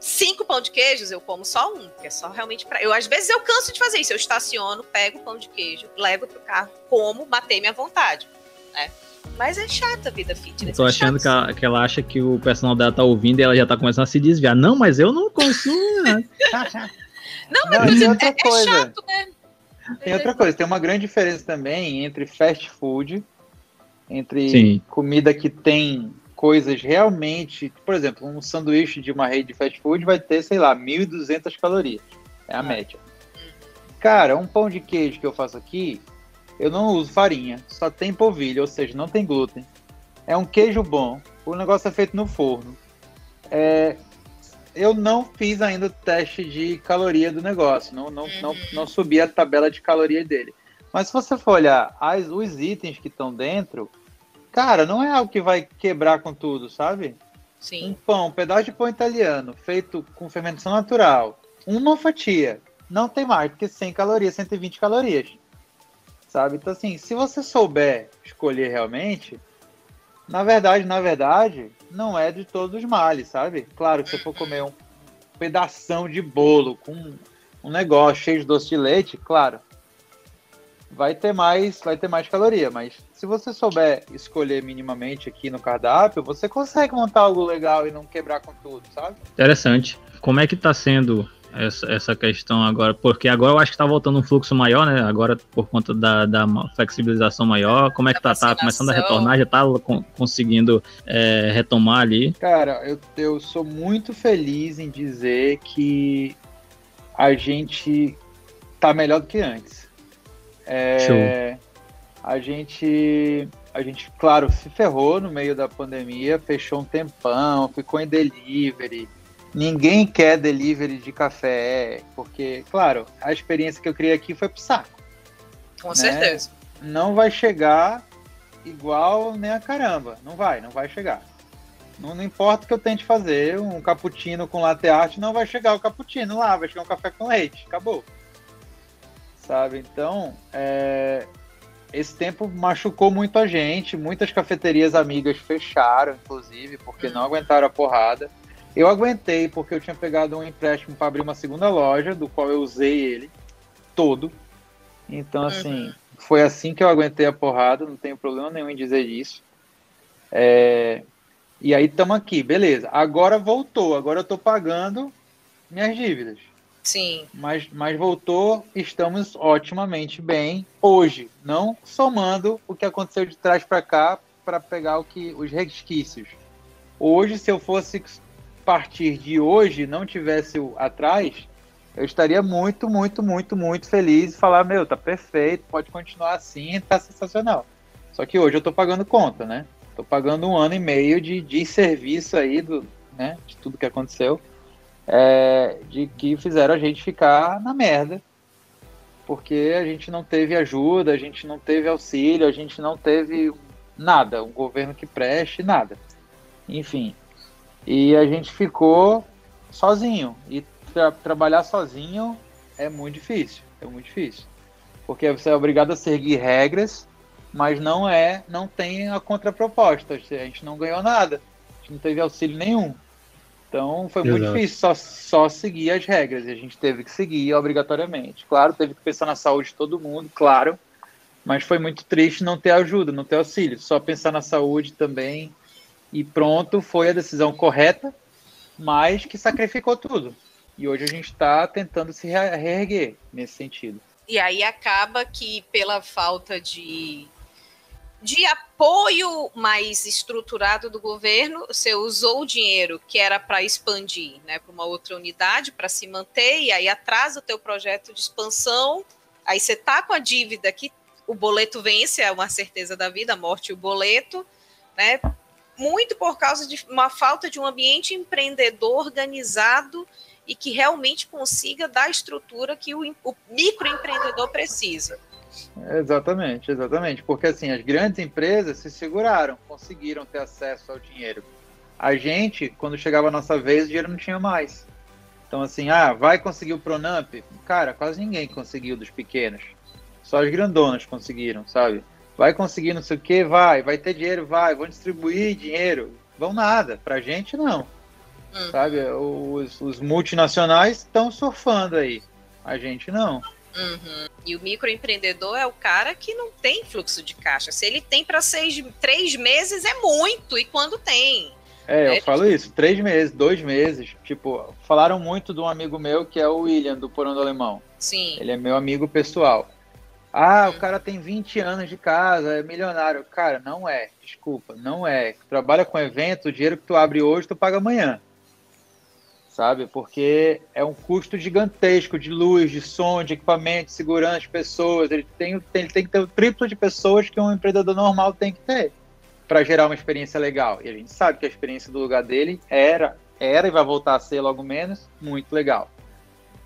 cinco pão de queijos, eu como só um, que é só realmente pra. Eu, às vezes, eu canso de fazer isso. Eu estaciono, pego o pão de queijo, levo pro carro, como, matei minha vontade. Né? Mas é chata a vida fitness. Tô é achando que ela, que ela acha que o personal dela tá ouvindo e ela já tá começando a se desviar. Não, mas eu não consumo. né? Não, Não, mas tem é, outra é coisa. chato, né? Tem outra coisa, tem uma grande diferença também entre fast food, entre Sim. comida que tem coisas realmente. Por exemplo, um sanduíche de uma rede de fast food vai ter, sei lá, 1.200 calorias. É a média. Cara, um pão de queijo que eu faço aqui, eu não uso farinha, só tem polvilho, ou seja, não tem glúten. É um queijo bom, o negócio é feito no forno. É, eu não fiz ainda o teste de caloria do negócio, não, não, não, não subi a tabela de caloria dele. Mas se você for olhar as, os itens que estão dentro, cara, não é algo que vai quebrar com tudo, sabe? Um Sim. pão, um pedaço de pão italiano, feito com fermentação natural, uma fatia, não tem mais do que 100 calorias, 120 calorias. Sabe? Então, assim, se você souber escolher realmente, na verdade, na verdade, não é de todos os males, sabe? Claro que se for comer um pedação de bolo com um negócio cheio de doce de leite, claro, vai ter mais, vai ter mais caloria, mas se você souber escolher minimamente aqui no cardápio, você consegue montar algo legal e não quebrar com tudo, sabe? Interessante. Como é que tá sendo essa, essa questão agora? Porque agora eu acho que tá voltando um fluxo maior, né? Agora por conta da, da flexibilização maior. Como é que tá? Tá começando a retornar? Já tá con- conseguindo é, retomar ali? Cara, eu, eu sou muito feliz em dizer que a gente tá melhor do que antes. É, a gente, a gente, claro, se ferrou no meio da pandemia, fechou um tempão, ficou em delivery. Ninguém quer delivery de café, porque, claro, a experiência que eu criei aqui foi pro saco. Com Né? certeza. não vai chegar igual nem a caramba. Não vai, não vai chegar. Não, não importa o que eu tente fazer, um cappuccino com latte art não vai chegar o cappuccino lá, vai chegar um café com leite, acabou. Sabe? Então, é, esse tempo machucou muito a gente. Muitas cafeterias amigas fecharam, inclusive, porque não aguentaram a porrada. Eu aguentei porque eu tinha pegado um empréstimo para abrir uma segunda loja, do qual eu usei ele todo. Então, assim, foi assim que eu aguentei a porrada, não tenho problema nenhum em dizer isso. É, E aí estamos aqui, beleza. Agora voltou, agora eu estou pagando minhas dívidas. Sim. Mas, mas voltou, estamos otimamente bem hoje, não somando o que aconteceu de trás para cá para pegar o que os resquícios. Hoje, se eu fosse partir de hoje, não tivesse o atrás, eu estaria muito, muito, muito, muito feliz e falar, meu, tá perfeito, pode continuar assim, tá sensacional. Só que hoje eu tô pagando conta, né? Tô pagando um ano e meio de, de serviço aí do, né, de tudo que aconteceu é, de que fizeram a gente ficar na merda, porque a gente não teve ajuda, a gente não teve auxílio, a gente não teve nada, um governo que preste, nada. Enfim. E a gente ficou sozinho. E tra trabalhar sozinho é muito difícil. É muito difícil. Porque você é obrigado a seguir regras, mas não é, não tem a contraproposta. A gente não ganhou nada. A gente não teve auxílio nenhum. Então foi muito Exato. difícil só, só seguir as regras. E a gente teve que seguir obrigatoriamente. Claro, teve que pensar na saúde de todo mundo, claro. Mas foi muito triste não ter ajuda, não ter auxílio. Só pensar na saúde também. E pronto, foi a decisão correta, mas que sacrificou tudo. E hoje a gente está tentando se re- reerguer nesse sentido. E aí acaba que pela falta de, de apoio mais estruturado do governo, você usou o dinheiro que era para expandir né, para uma outra unidade, para se manter, e aí atrasa o teu projeto de expansão, aí você tá com a dívida que o boleto vence, é uma certeza da vida, a morte e o boleto, né? Muito por causa de uma falta de um ambiente empreendedor organizado e que realmente consiga dar a estrutura que o, o microempreendedor precisa. Exatamente, exatamente. Porque assim, as grandes empresas se seguraram, conseguiram ter acesso ao dinheiro. A gente, quando chegava a nossa vez, o dinheiro não tinha mais. Então, assim, ah, vai conseguir o Pronamp? Cara, quase ninguém conseguiu dos pequenos. Só as grandonas conseguiram, sabe? Vai conseguir não sei o que, vai. Vai ter dinheiro, vai. Vão distribuir dinheiro. Vão nada. Pra gente, não. Uhum. Sabe? Os, os multinacionais estão surfando aí. A gente não. Uhum. E o microempreendedor é o cara que não tem fluxo de caixa. Se ele tem para seis, três meses, é muito. E quando tem? É, eu é, falo tipo... isso, três meses, dois meses. Tipo, falaram muito de um amigo meu que é o William, do Porão do Alemão. Sim. Ele é meu amigo pessoal. Ah, o cara tem 20 anos de casa, é milionário. Cara, não é. Desculpa, não é. Trabalha com evento, o dinheiro que tu abre hoje, tu paga amanhã sabe? Porque é um custo gigantesco de luz, de som, de equipamento, de segurança, de pessoas. Ele tem, ele tem que ter o triplo de pessoas que um empreendedor normal tem que ter para gerar uma experiência legal. E a gente sabe que a experiência do lugar dele era, era e vai voltar a ser logo menos muito legal,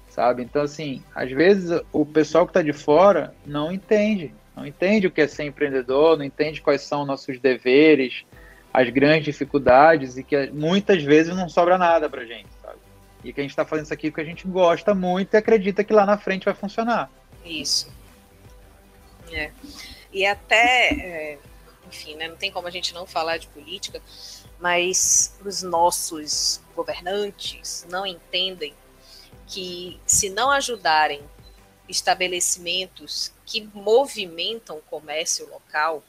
sabe? Então, assim, às vezes o pessoal que está de fora não entende, não entende o que é ser empreendedor, não entende quais são nossos deveres, as grandes dificuldades e que muitas vezes não sobra nada para gente e que a gente está fazendo isso aqui porque a gente gosta muito e acredita que lá na frente vai funcionar. Isso. É. E até, é, enfim, né, não tem como a gente não falar de política, mas os nossos governantes não entendem que se não ajudarem estabelecimentos que movimentam o comércio local,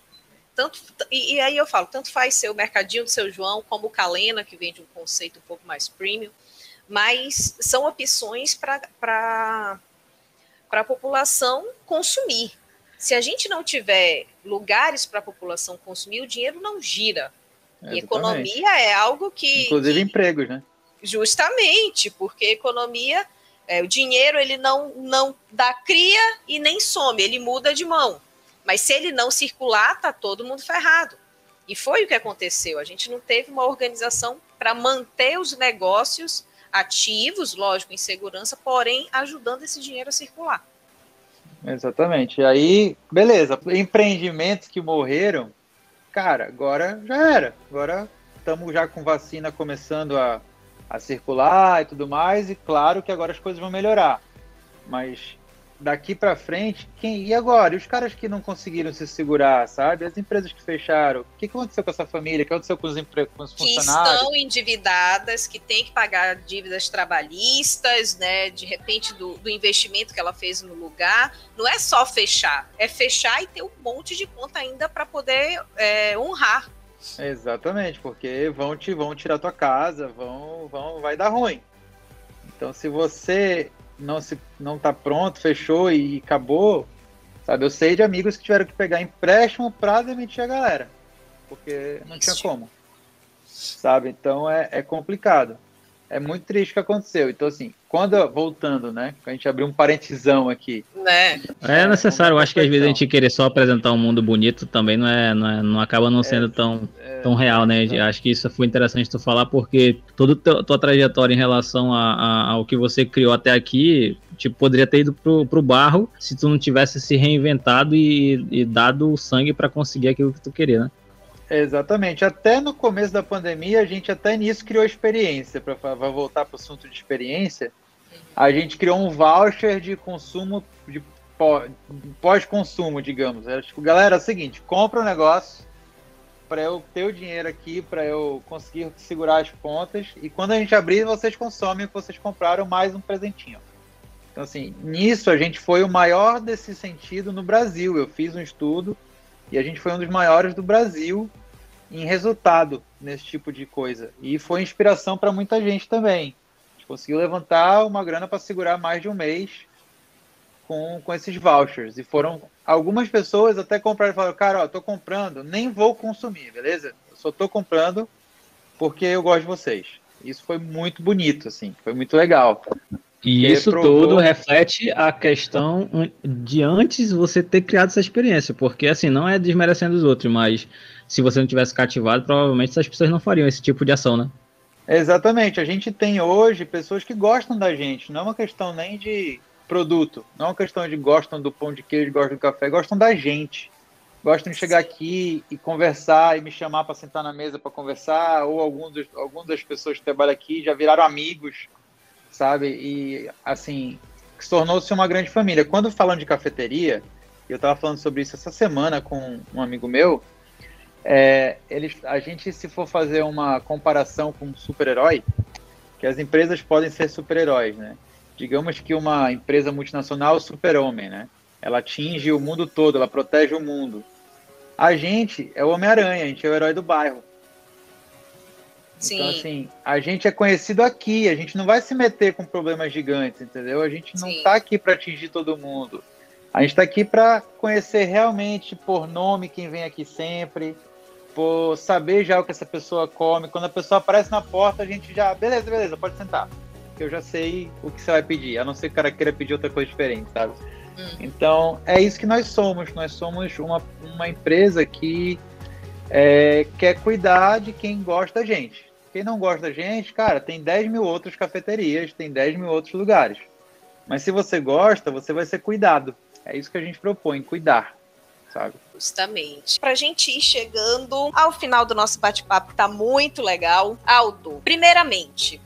tanto e, e, aí eu falo, tanto faz ser o mercadinho do seu João como o Calena, que vende um conceito um pouco mais premium, mas são opções para a população consumir. Se a gente não tiver lugares para a população consumir, o dinheiro não gira. É, e economia é algo que. Inclusive que, empregos, né? Justamente, porque economia, é, o dinheiro ele não, não dá cria e nem some, ele muda de mão. Mas se ele não circular, tá todo mundo ferrado. E foi o que aconteceu. A gente não teve uma organização para manter os negócios ativos, lógico, em segurança, porém ajudando esse dinheiro a circular. Exatamente. E aí, beleza, empreendimentos que morreram, cara, agora já era. Agora estamos já com vacina começando a, a circular e tudo mais, e claro que agora as coisas vão melhorar. Mas daqui para frente, quem e agora? E os caras que não conseguiram se segurar, sabe? As empresas que fecharam, o que aconteceu com essa família? O que aconteceu com os, empre... com os funcionários? Que estão endividadas, que têm que pagar dívidas trabalhistas, né? De repente do, do investimento que ela fez no lugar. Não é só fechar, é fechar e ter um monte de conta ainda para poder é, honrar. Exatamente, porque vão te vão tirar tua casa, vão, vão, vai dar ruim. Então, se você não se não tá pronto, fechou e acabou, sabe? Eu sei de amigos que tiveram que pegar empréstimo para demitir a galera, porque não tinha como, sabe? Então é, é complicado. É muito triste o que aconteceu. Então, assim, quando, voltando, né? A gente abriu um parentesão aqui. Né? É necessário, eu acho que às vezes a gente querer só apresentar um mundo bonito também não é, não, é, não acaba não sendo é, tão, é, tão real, né? É. Acho que isso foi interessante tu falar, porque toda a tua trajetória em relação a, a, ao que você criou até aqui, tipo, poderia ter ido pro, pro barro se tu não tivesse se reinventado e, e dado o sangue para conseguir aquilo que tu queria, né? Exatamente. Até no começo da pandemia, a gente até nisso criou experiência. Para voltar para o assunto de experiência, a gente criou um voucher de consumo, de pós-consumo, digamos. Era tipo, galera, é o seguinte: compra o um negócio para eu ter o dinheiro aqui, para eu conseguir segurar as pontas. E quando a gente abrir, vocês consomem o que vocês compraram, mais um presentinho. Então, assim, nisso a gente foi o maior desse sentido no Brasil. Eu fiz um estudo e a gente foi um dos maiores do Brasil em resultado nesse tipo de coisa. E foi inspiração para muita gente também. A gente conseguiu levantar uma grana para segurar mais de um mês com, com esses vouchers. E foram algumas pessoas até compraram e falaram: Cara, ó, tô comprando, nem vou consumir, beleza? Eu só tô comprando porque eu gosto de vocês. Isso foi muito bonito, assim, foi muito legal. E isso provou... tudo reflete a questão de antes você ter criado essa experiência, porque assim, não é desmerecendo os outros, mas se você não tivesse cativado, provavelmente essas pessoas não fariam esse tipo de ação, né? Exatamente, a gente tem hoje pessoas que gostam da gente, não é uma questão nem de produto. Não é uma questão de gostam do pão de queijo, gostam do café, gostam da gente. Gostam de chegar aqui e conversar e me chamar para sentar na mesa para conversar, ou alguns, algumas das pessoas que trabalham aqui já viraram amigos, sabe? E assim, tornou-se uma grande família. Quando falando de cafeteria, eu estava falando sobre isso essa semana com um amigo meu. É, eles, a gente, se for fazer uma comparação com um super-herói, que as empresas podem ser super-heróis, né? Digamos que uma empresa multinacional é super-homem, né? Ela atinge o mundo todo, ela protege o mundo. A gente é o Homem-Aranha, a gente é o herói do bairro. Sim. Então, assim, a gente é conhecido aqui, a gente não vai se meter com problemas gigantes, entendeu? A gente não Sim. tá aqui para atingir todo mundo. A gente está aqui para conhecer realmente por nome quem vem aqui sempre, por saber já o que essa pessoa come. Quando a pessoa aparece na porta, a gente já, beleza, beleza, pode sentar. Eu já sei o que você vai pedir, a não ser que o cara queira pedir outra coisa diferente, sabe? Hum. Então, é isso que nós somos. Nós somos uma, uma empresa que é, quer cuidar de quem gosta da gente. Quem não gosta da gente, cara, tem 10 mil outras cafeterias, tem 10 mil outros lugares. Mas se você gosta, você vai ser cuidado. É isso que a gente propõe, cuidar, sabe? Justamente. Pra gente ir chegando ao final do nosso bate-papo, tá muito legal. Aldo, primeiramente,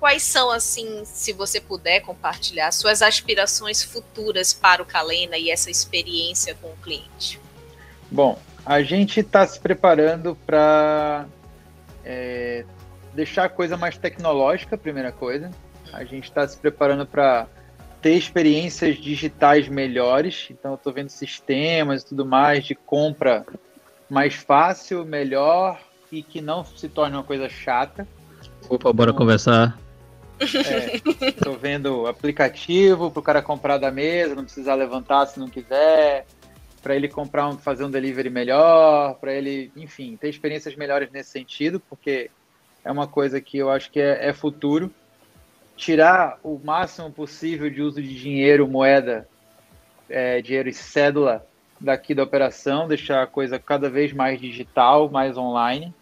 quais são, assim, se você puder compartilhar, suas aspirações futuras para o Calena e essa experiência com o cliente? Bom, a gente está se preparando para é, deixar a coisa mais tecnológica, primeira coisa. A gente está se preparando para ter experiências digitais melhores. Então, eu estou vendo sistemas e tudo mais de compra mais fácil, melhor e que não se torne uma coisa chata. Opa, bora então, conversar. Estou é, vendo aplicativo para o cara comprar da mesa, não precisar levantar se não quiser, para ele comprar um, fazer um delivery melhor, para ele, enfim, ter experiências melhores nesse sentido, porque é uma coisa que eu acho que é, é futuro tirar o máximo possível de uso de dinheiro, moeda, é, dinheiro e cédula daqui da operação, deixar a coisa cada vez mais digital, mais online.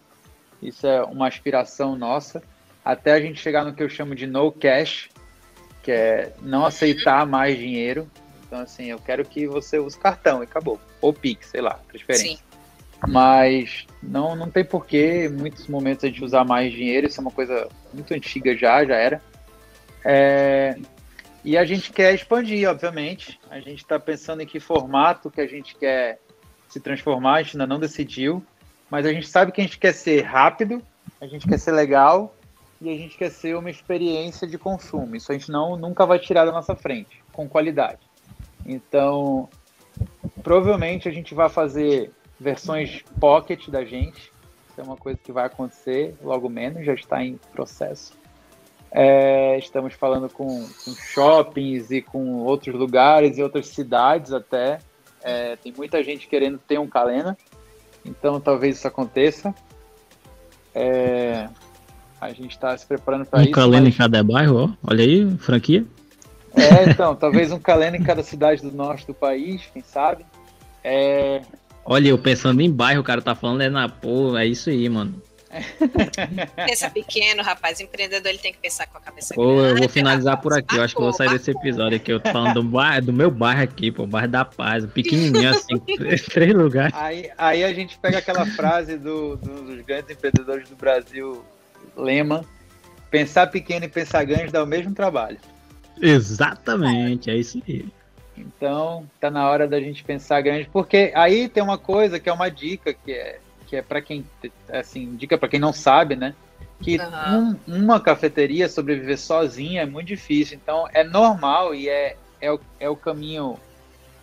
Isso é uma aspiração nossa, até a gente chegar no que eu chamo de no cash, que é não aceitar mais dinheiro. Então, assim, eu quero que você use cartão e acabou. Ou Pix, sei lá, transferência. Sim. Mas não, não tem porquê, em muitos momentos, a gente usar mais dinheiro. Isso é uma coisa muito antiga já, já era. É, e a gente quer expandir, obviamente. A gente está pensando em que formato que a gente quer se transformar, a gente ainda não decidiu, mas a gente sabe que a gente quer ser rápido, a gente quer ser legal e a gente quer ser uma experiência de consumo. Isso a gente não nunca vai tirar da nossa frente, com qualidade. Então, provavelmente a gente vai fazer versões pocket da gente. Isso é uma coisa que vai acontecer logo menos, já está em processo. É, estamos falando com, com, shoppings e com outros lugares e outras cidades até. É, tem muita gente querendo ter um Calena, então talvez isso aconteça. É, a gente está se preparando para um isso. Um Calena mas... em cada bairro, ó. olha aí, franquia. É, então, talvez um Calena em cada cidade do norte do país, quem sabe. É... Olha, eu pensando em bairro, o cara tá falando é na pô, é isso aí, mano. Pensa pequeno, rapaz. Empreendedor ele tem que pensar com a cabeça pô, grande. Eu vou finalizar por aqui. Eu acho que eu vou sair desse episódio aqui. Eu tô falando do, bairro, do meu bairro aqui, pô, bairro da Paz, pequenininho assim, três lugares. Aí, aí a gente pega aquela frase do, do, dos grandes empreendedores do Brasil, Lema: pensar pequeno e pensar grande dá o mesmo trabalho. Exatamente, é isso aí. Então, tá na hora da gente pensar grande, porque aí tem uma coisa que é uma dica que é que é para quem, assim, dica para quem não sabe, né? Que uhum. um, uma cafeteria sobreviver sozinha é muito difícil. Então, é normal e é, é, o, é o caminho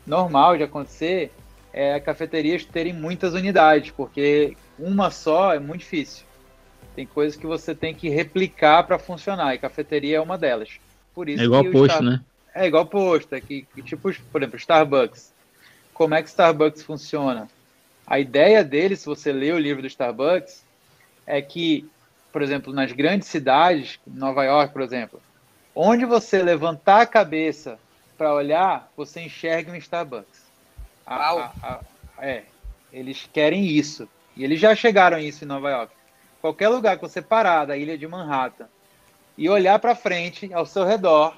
normal de acontecer é cafeterias terem muitas unidades, porque uma só é muito difícil. Tem coisas que você tem que replicar para funcionar, e cafeteria é uma delas. Por isso é igual posto, né? É igual posto, que, que, tipo, por exemplo, Starbucks. Como é que Starbucks funciona? A ideia dele, se você ler o livro do Starbucks, é que, por exemplo, nas grandes cidades, Nova York, por exemplo, onde você levantar a cabeça para olhar, você enxerga um Starbucks. A, a, a, é, eles querem isso. E eles já chegaram a isso em Nova York. Qualquer lugar que você parar da ilha de Manhattan e olhar para frente, ao seu redor,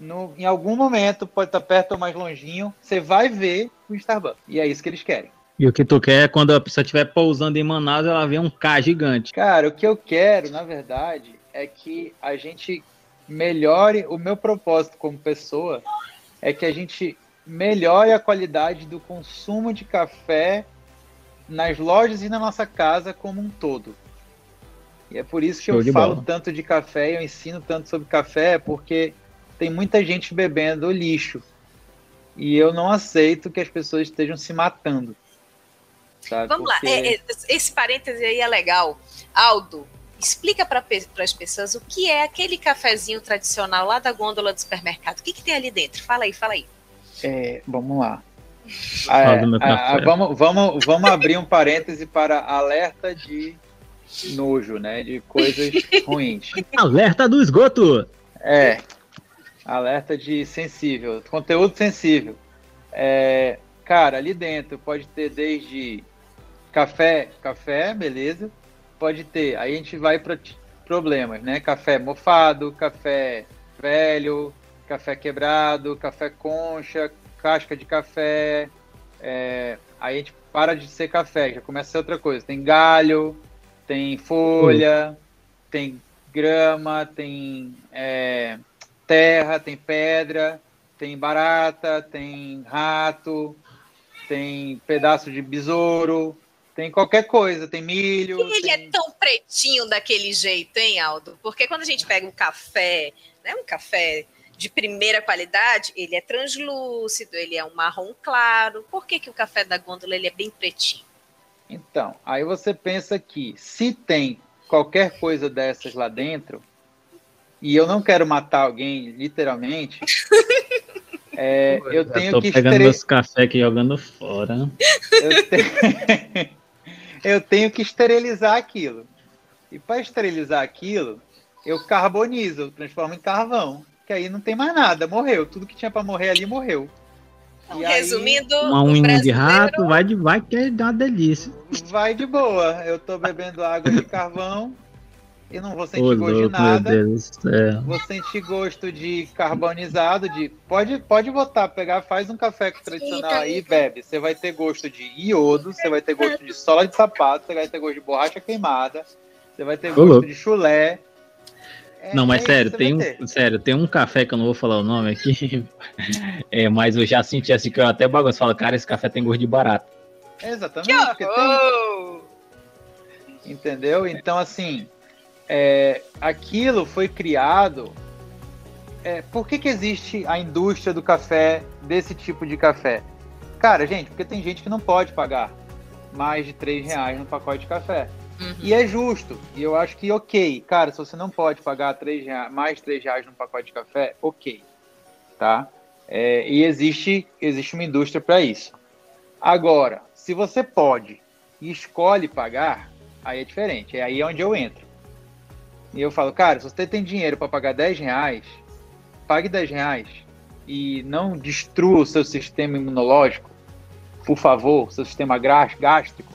no, em algum momento, pode estar perto ou mais longinho, você vai ver o Starbucks. E é isso que eles querem. E o que tu quer é quando a pessoa estiver pousando em Manaus, ela vê um K gigante. Cara, o que eu quero, na verdade, é que a gente melhore o meu propósito como pessoa é que a gente melhore a qualidade do consumo de café nas lojas e na nossa casa como um todo. E é por isso que Show eu falo bola. tanto de café, eu ensino tanto sobre café, porque tem muita gente bebendo lixo. E eu não aceito que as pessoas estejam se matando. Sabe? Vamos porque... lá, é, é, esse parêntese aí é legal. Aldo, explica para as pessoas o que é aquele cafezinho tradicional lá da gôndola do supermercado. O que, que tem ali dentro? Fala aí, fala aí. É, vamos lá. É, vamos, vamos, vamos abrir um parêntese para alerta de nojo, né? De coisas ruins. Alerta do esgoto! É. Alerta de sensível, conteúdo sensível. É, cara, ali dentro pode ter desde café, café, beleza. Pode ter. Aí a gente vai para problemas, né? Café mofado, café velho, café quebrado, café concha, casca de café. É, aí a gente para de ser café, já começa a ser outra coisa. Tem galho, tem folha, tem grama, tem é, terra, tem pedra, tem barata, tem rato, tem pedaço de besouro, tem qualquer coisa, tem milho. E ele é tem... é tão pretinho daquele jeito, hein, Aldo? Porque quando a gente pega um café, né, um café de primeira qualidade, ele é translúcido, ele é um marrom claro. Por que, que o café da gôndola ele é bem pretinho? Então, aí você pensa que se tem qualquer coisa dessas lá dentro, e eu não quero matar alguém, literalmente, é, eu tenho tô que pegando estere... meus café aqui jogando fora. Eu, te... eu tenho que esterilizar aquilo. E para esterilizar aquilo, eu carbonizo, eu transformo em carvão que aí não tem mais nada, morreu. Tudo que tinha para morrer ali morreu. Então, resumindo, aí, uma unha de rato vai de vai que é uma delícia. Vai de boa. Eu tô bebendo água de carvão e não vou sentir Ô, gosto louco, de nada. Vou sentir gosto de carbonizado, de pode pode botar, pegar, faz um café tradicional aí e bebe. Você vai ter gosto de iodo, você vai ter gosto de sola de sapato, você vai ter gosto de borracha queimada, você vai ter Ô, gosto louco. de chulé. É, não, mas é sério, tem um, sério, tem um café que eu não vou falar o nome aqui, é, mas eu já senti assim que eu até bagunço, falo, cara, esse café tem gosto de barato. Exatamente, tem... Entendeu? Então, assim, é, aquilo foi criado. É, por que, que existe a indústria do café, desse tipo de café? Cara, gente, porque tem gente que não pode pagar mais de 3 reais no pacote de café. Uhum. E é justo. E eu acho que, ok, cara, se você não pode pagar 3 reais, mais 3 reais num pacote de café, ok. Tá? É, e existe, existe uma indústria para isso. Agora, se você pode e escolhe pagar, aí é diferente. É aí onde eu entro. E eu falo, cara, se você tem dinheiro para pagar 10 reais, pague 10 reais e não destrua o seu sistema imunológico, por favor, seu sistema gástrico,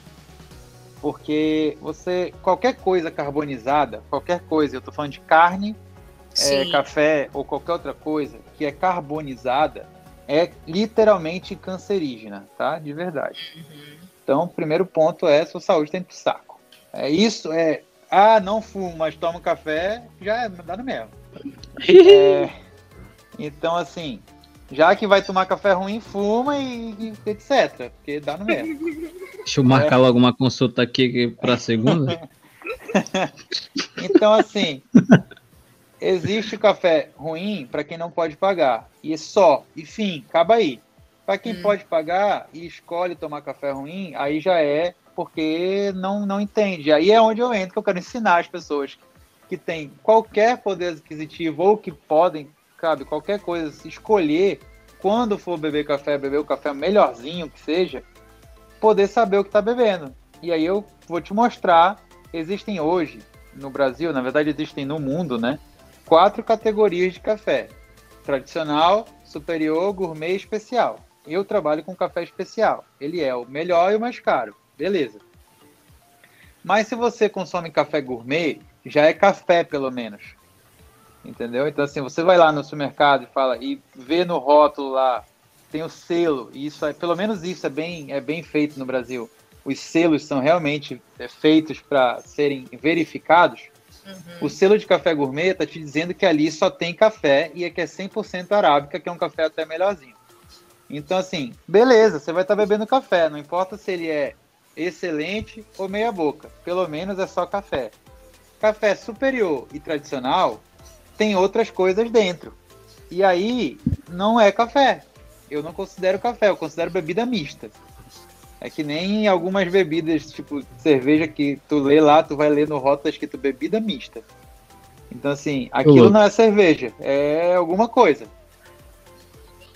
porque você qualquer coisa carbonizada, qualquer coisa, eu estou falando de carne, é, café ou qualquer outra coisa que é carbonizada, é literalmente cancerígena, tá? De verdade. Uhum. Então, o primeiro ponto é sua saúde tem pro saco. É isso, é ah, não fumo, mas tomo café, já é, dá no mesmo. é, então, assim, já que vai tomar café ruim, fuma e, e etc. Porque dá no mesmo. Deixa eu marcar é. logo uma consulta aqui para segunda. então, assim, existe café ruim para quem não pode pagar. E só, e fim, acaba aí. Para quem hum. pode pagar e escolhe tomar café ruim, aí já é porque não, não entende. Aí é onde eu entro, que eu quero ensinar as pessoas que têm qualquer poder aquisitivo ou que podem sabe? Qualquer coisa, se escolher quando for beber café, beber o café melhorzinho que seja, poder saber o que está bebendo. E aí eu vou te mostrar. Existem hoje no Brasil, na verdade existem no mundo, né? Quatro categorias de café: tradicional, superior, gourmet e especial. Eu trabalho com café especial. Ele é o melhor e o mais caro. Beleza. Mas se você consome café gourmet, já é café pelo menos. Entendeu? Então, assim, você vai lá no supermercado e fala e vê no rótulo lá, tem o selo, e isso é, pelo menos isso é bem, é bem feito no Brasil. Os selos são realmente é, feitos para serem verificados. Uhum. O selo de café gourmet está te dizendo que ali só tem café e é que é 100% arábica, que é um café até melhorzinho. Então, assim, beleza, você vai estar tá bebendo café, não importa se ele é excelente ou meia boca, pelo menos é só café. Café superior e tradicional tem outras coisas dentro. E aí não é café. Eu não considero café, eu considero bebida mista. É que nem algumas bebidas, tipo cerveja que tu lê lá, tu vai ler no rótulo escrito bebida mista. Então, assim, aquilo não é cerveja, é alguma coisa.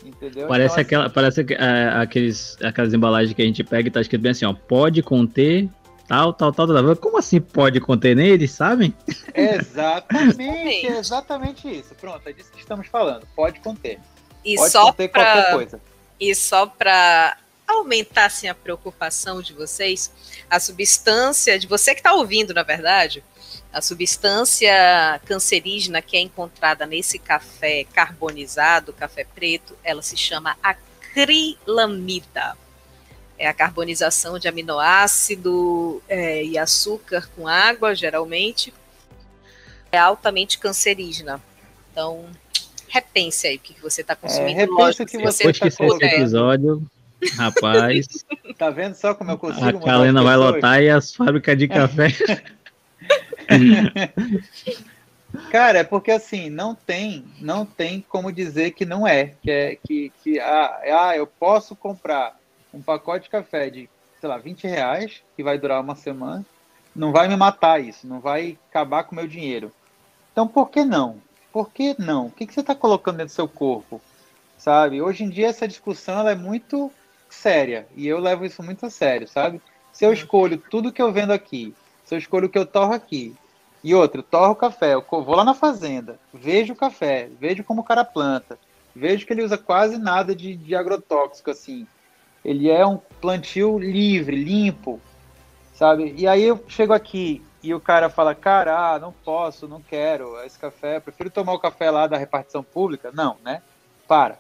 Entendeu? Parece, então, aquela, assim, parece é, aqueles, aquelas embalagens que a gente pega e tá escrito bem assim, ó, pode conter tal, tal, tal, tal. Como assim pode conter neles, sabem? Exatamente, exatamente isso. Pronto, é disso que estamos falando. Pode conter. E pode só conter pra... qualquer coisa. E só para aumentar assim, a preocupação de vocês, a substância de você que está ouvindo, na verdade, a substância cancerígena que é encontrada nesse café carbonizado, café preto, ela se chama acrilamida. É a carbonização de aminoácido é, e açúcar com água, geralmente. É altamente cancerígena. Então, repense aí o que você está consumindo. É, repense o que você Depois que tá esse episódio, rapaz... tá vendo só como eu consigo A Calena vai lotar e as fábricas de café... Cara, é porque assim, não tem, não tem como dizer que não é, que é que, que ah, ah, eu posso comprar um pacote de café de, sei lá, 20 reais, que vai durar uma semana, não vai me matar isso, não vai acabar com o meu dinheiro. Então por que não? Por que não? O que, que você está colocando dentro do seu corpo? Sabe? Hoje em dia essa discussão é muito séria e eu levo isso muito a sério, sabe? Se eu escolho tudo que eu vendo aqui se eu escolho o que eu torro aqui. E outro, torro o café, eu vou lá na fazenda, vejo o café, vejo como o cara planta, vejo que ele usa quase nada de, de agrotóxico, assim. Ele é um plantio livre, limpo, sabe? E aí eu chego aqui e o cara fala, cara, ah, não posso, não quero esse café, prefiro tomar o café lá da repartição pública. Não, né? Para.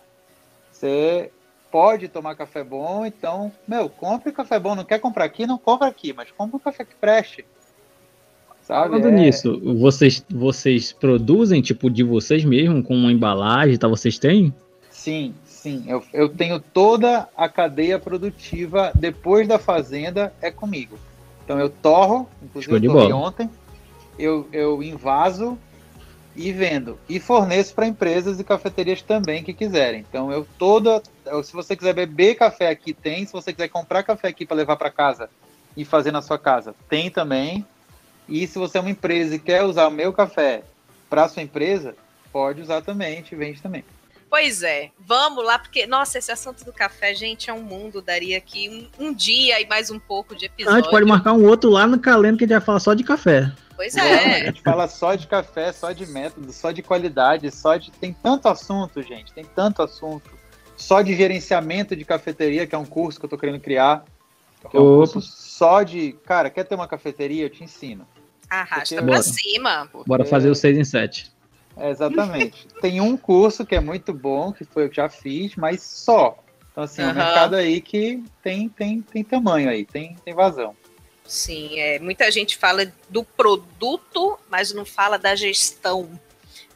Você pode tomar café bom, então, meu, compre café bom. Não quer comprar aqui, não compra aqui, mas compra um café que preste. Sabe? Falando é... nisso, vocês, vocês produzem, tipo, de vocês mesmo, com uma embalagem, tá? Vocês têm? Sim, sim. Eu, eu tenho toda a cadeia produtiva depois da fazenda, é comigo. Então eu torro, inclusive eu torrei ontem, eu, eu invaso e vendo. E forneço para empresas e cafeterias também que quiserem. Então eu toda. Se você quiser beber café aqui, tem. Se você quiser comprar café aqui para levar para casa e fazer na sua casa, tem também. E se você é uma empresa e quer usar o meu café para sua empresa, pode usar também, a gente vende também. Pois é, vamos lá, porque, nossa, esse assunto do café, gente, é um mundo, daria aqui um, um dia e mais um pouco de episódio. a gente pode marcar um outro lá no calendário que a gente vai falar só de café. Pois é. a gente fala só de café, só de método, só de qualidade, só de. Tem tanto assunto, gente, tem tanto assunto. Só de gerenciamento de cafeteria, que é um curso que eu tô querendo criar. Que é um curso só de. Cara, quer ter uma cafeteria? Eu te ensino. Arrasta Porque, pra bora. cima. Porque... Bora fazer o 6 em 7. É, exatamente. Tem um curso que é muito bom, que foi eu que já fiz, mas só. Então, assim, uhum. é um mercado aí que tem, tem, tem tamanho aí, tem, tem vazão. Sim, é, muita gente fala do produto, mas não fala da gestão.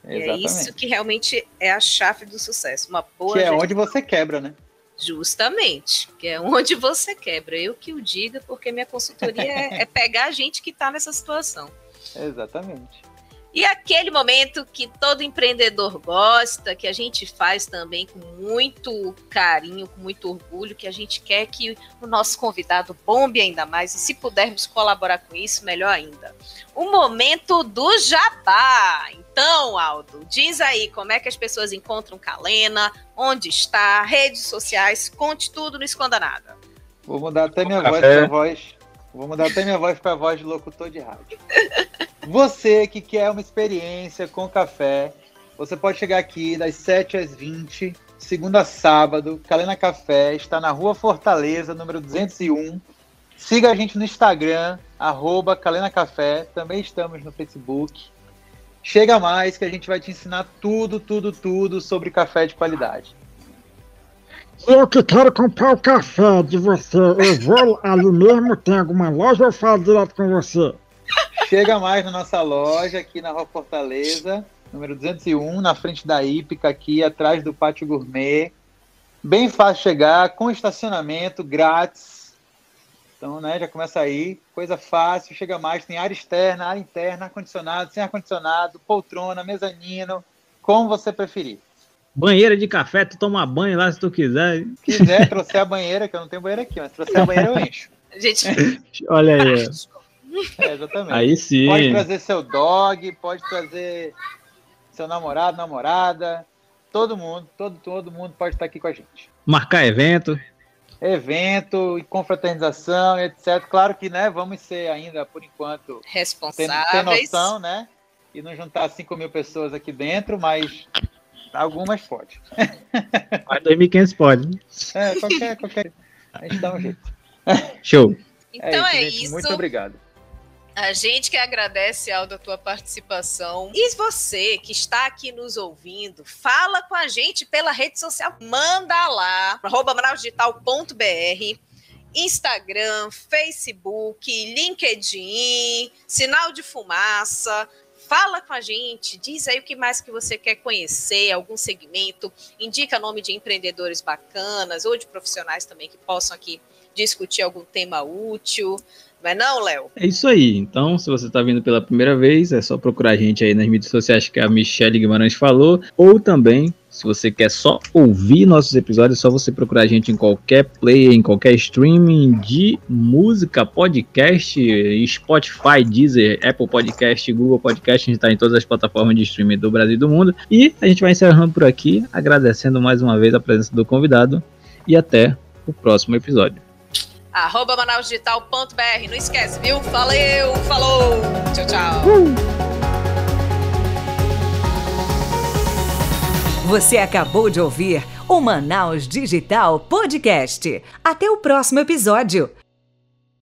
é isso que realmente é a chave do sucesso. Uma boa que é gestão. onde você quebra, né? Justamente, que é onde você quebra. Eu que o diga, porque minha consultoria é, é pegar a gente que está nessa situação. Exatamente. E aquele momento que todo empreendedor gosta, que a gente faz também com muito carinho, com muito orgulho, que a gente quer que o nosso convidado bombe ainda mais, e se pudermos colaborar com isso, melhor ainda. O momento do jabá. Então, Aldo, diz aí como é que as pessoas encontram Calena, onde está, redes sociais, conte tudo, não esconda nada. Vou mudar até minha voz para voz. Vou mudar até minha voz para voz de locutor de rádio. Você que quer uma experiência com café, você pode chegar aqui das 7 às 20, segunda a sábado. Calena Café está na Rua Fortaleza, número 201. Siga a gente no Instagram, arroba Calena Café. Também estamos no Facebook. Chega mais que a gente vai te ensinar tudo, tudo, tudo sobre café de qualidade. Eu que quero comprar o café de você, eu vou ali mesmo, tem alguma loja ou falo direto com você? Chega mais na nossa loja aqui na Rua Fortaleza, número 201, na frente da Ípica, aqui atrás do Pátio Gourmet. Bem fácil chegar, com estacionamento grátis. Então, né, já começa aí, coisa fácil, chega mais, tem área externa, área interna, ar-condicionado, sem ar-condicionado, poltrona, mezanino, como você preferir. Banheira de café, tu toma banho lá se tu quiser. Se quiser, trouxer a banheira, que eu não tenho banheira aqui, mas trouxer a banheira eu encho. Gente, Olha aí. É, exatamente. Aí sim. Pode trazer seu dog, pode trazer seu namorado, namorada, todo mundo, todo, todo mundo pode estar aqui com a gente. Marcar evento. Evento e confraternização, etc. Claro que, né, vamos ser ainda, por enquanto, ter, responsáveis. ter noção, né? E não juntar 5 mil pessoas aqui dentro, mas algumas pode. Mas 2.500 pode. É, qualquer, qualquer. A gente dá um jeito. Show. Então é, gente. isso. Muito obrigado. A gente que agradece, Aldo, a tua participação. E você que está aqui nos ouvindo, fala com a gente pela rede social. Manda lá, arroba manausdigital.br, Instagram, Facebook, LinkedIn, sinal de fumaça. Fala com a gente, diz aí o que mais que você quer conhecer, algum segmento, indica nome de empreendedores bacanas ou de profissionais também que possam aqui discutir algum tema útil. Não é não, Léo? É isso aí. Então, se você está vindo pela primeira vez, é só procurar a gente aí nas mídias sociais que a Michelle Guimarães falou. Ou também, se você quer só ouvir nossos episódios, é só você procurar a gente em qualquer player, em qualquer streaming de música, podcast, Spotify, Deezer, Apple Podcast, Google Podcast. A gente está em todas as plataformas de streaming do Brasil e do mundo. E a gente vai encerrando por aqui, agradecendo mais uma vez a presença do convidado. E até o próximo episódio. Arroba manausdigital.br. Não esquece, viu? Valeu, falou, tchau, tchau. Você acabou de ouvir o Manaus Digital Podcast. Até o próximo episódio.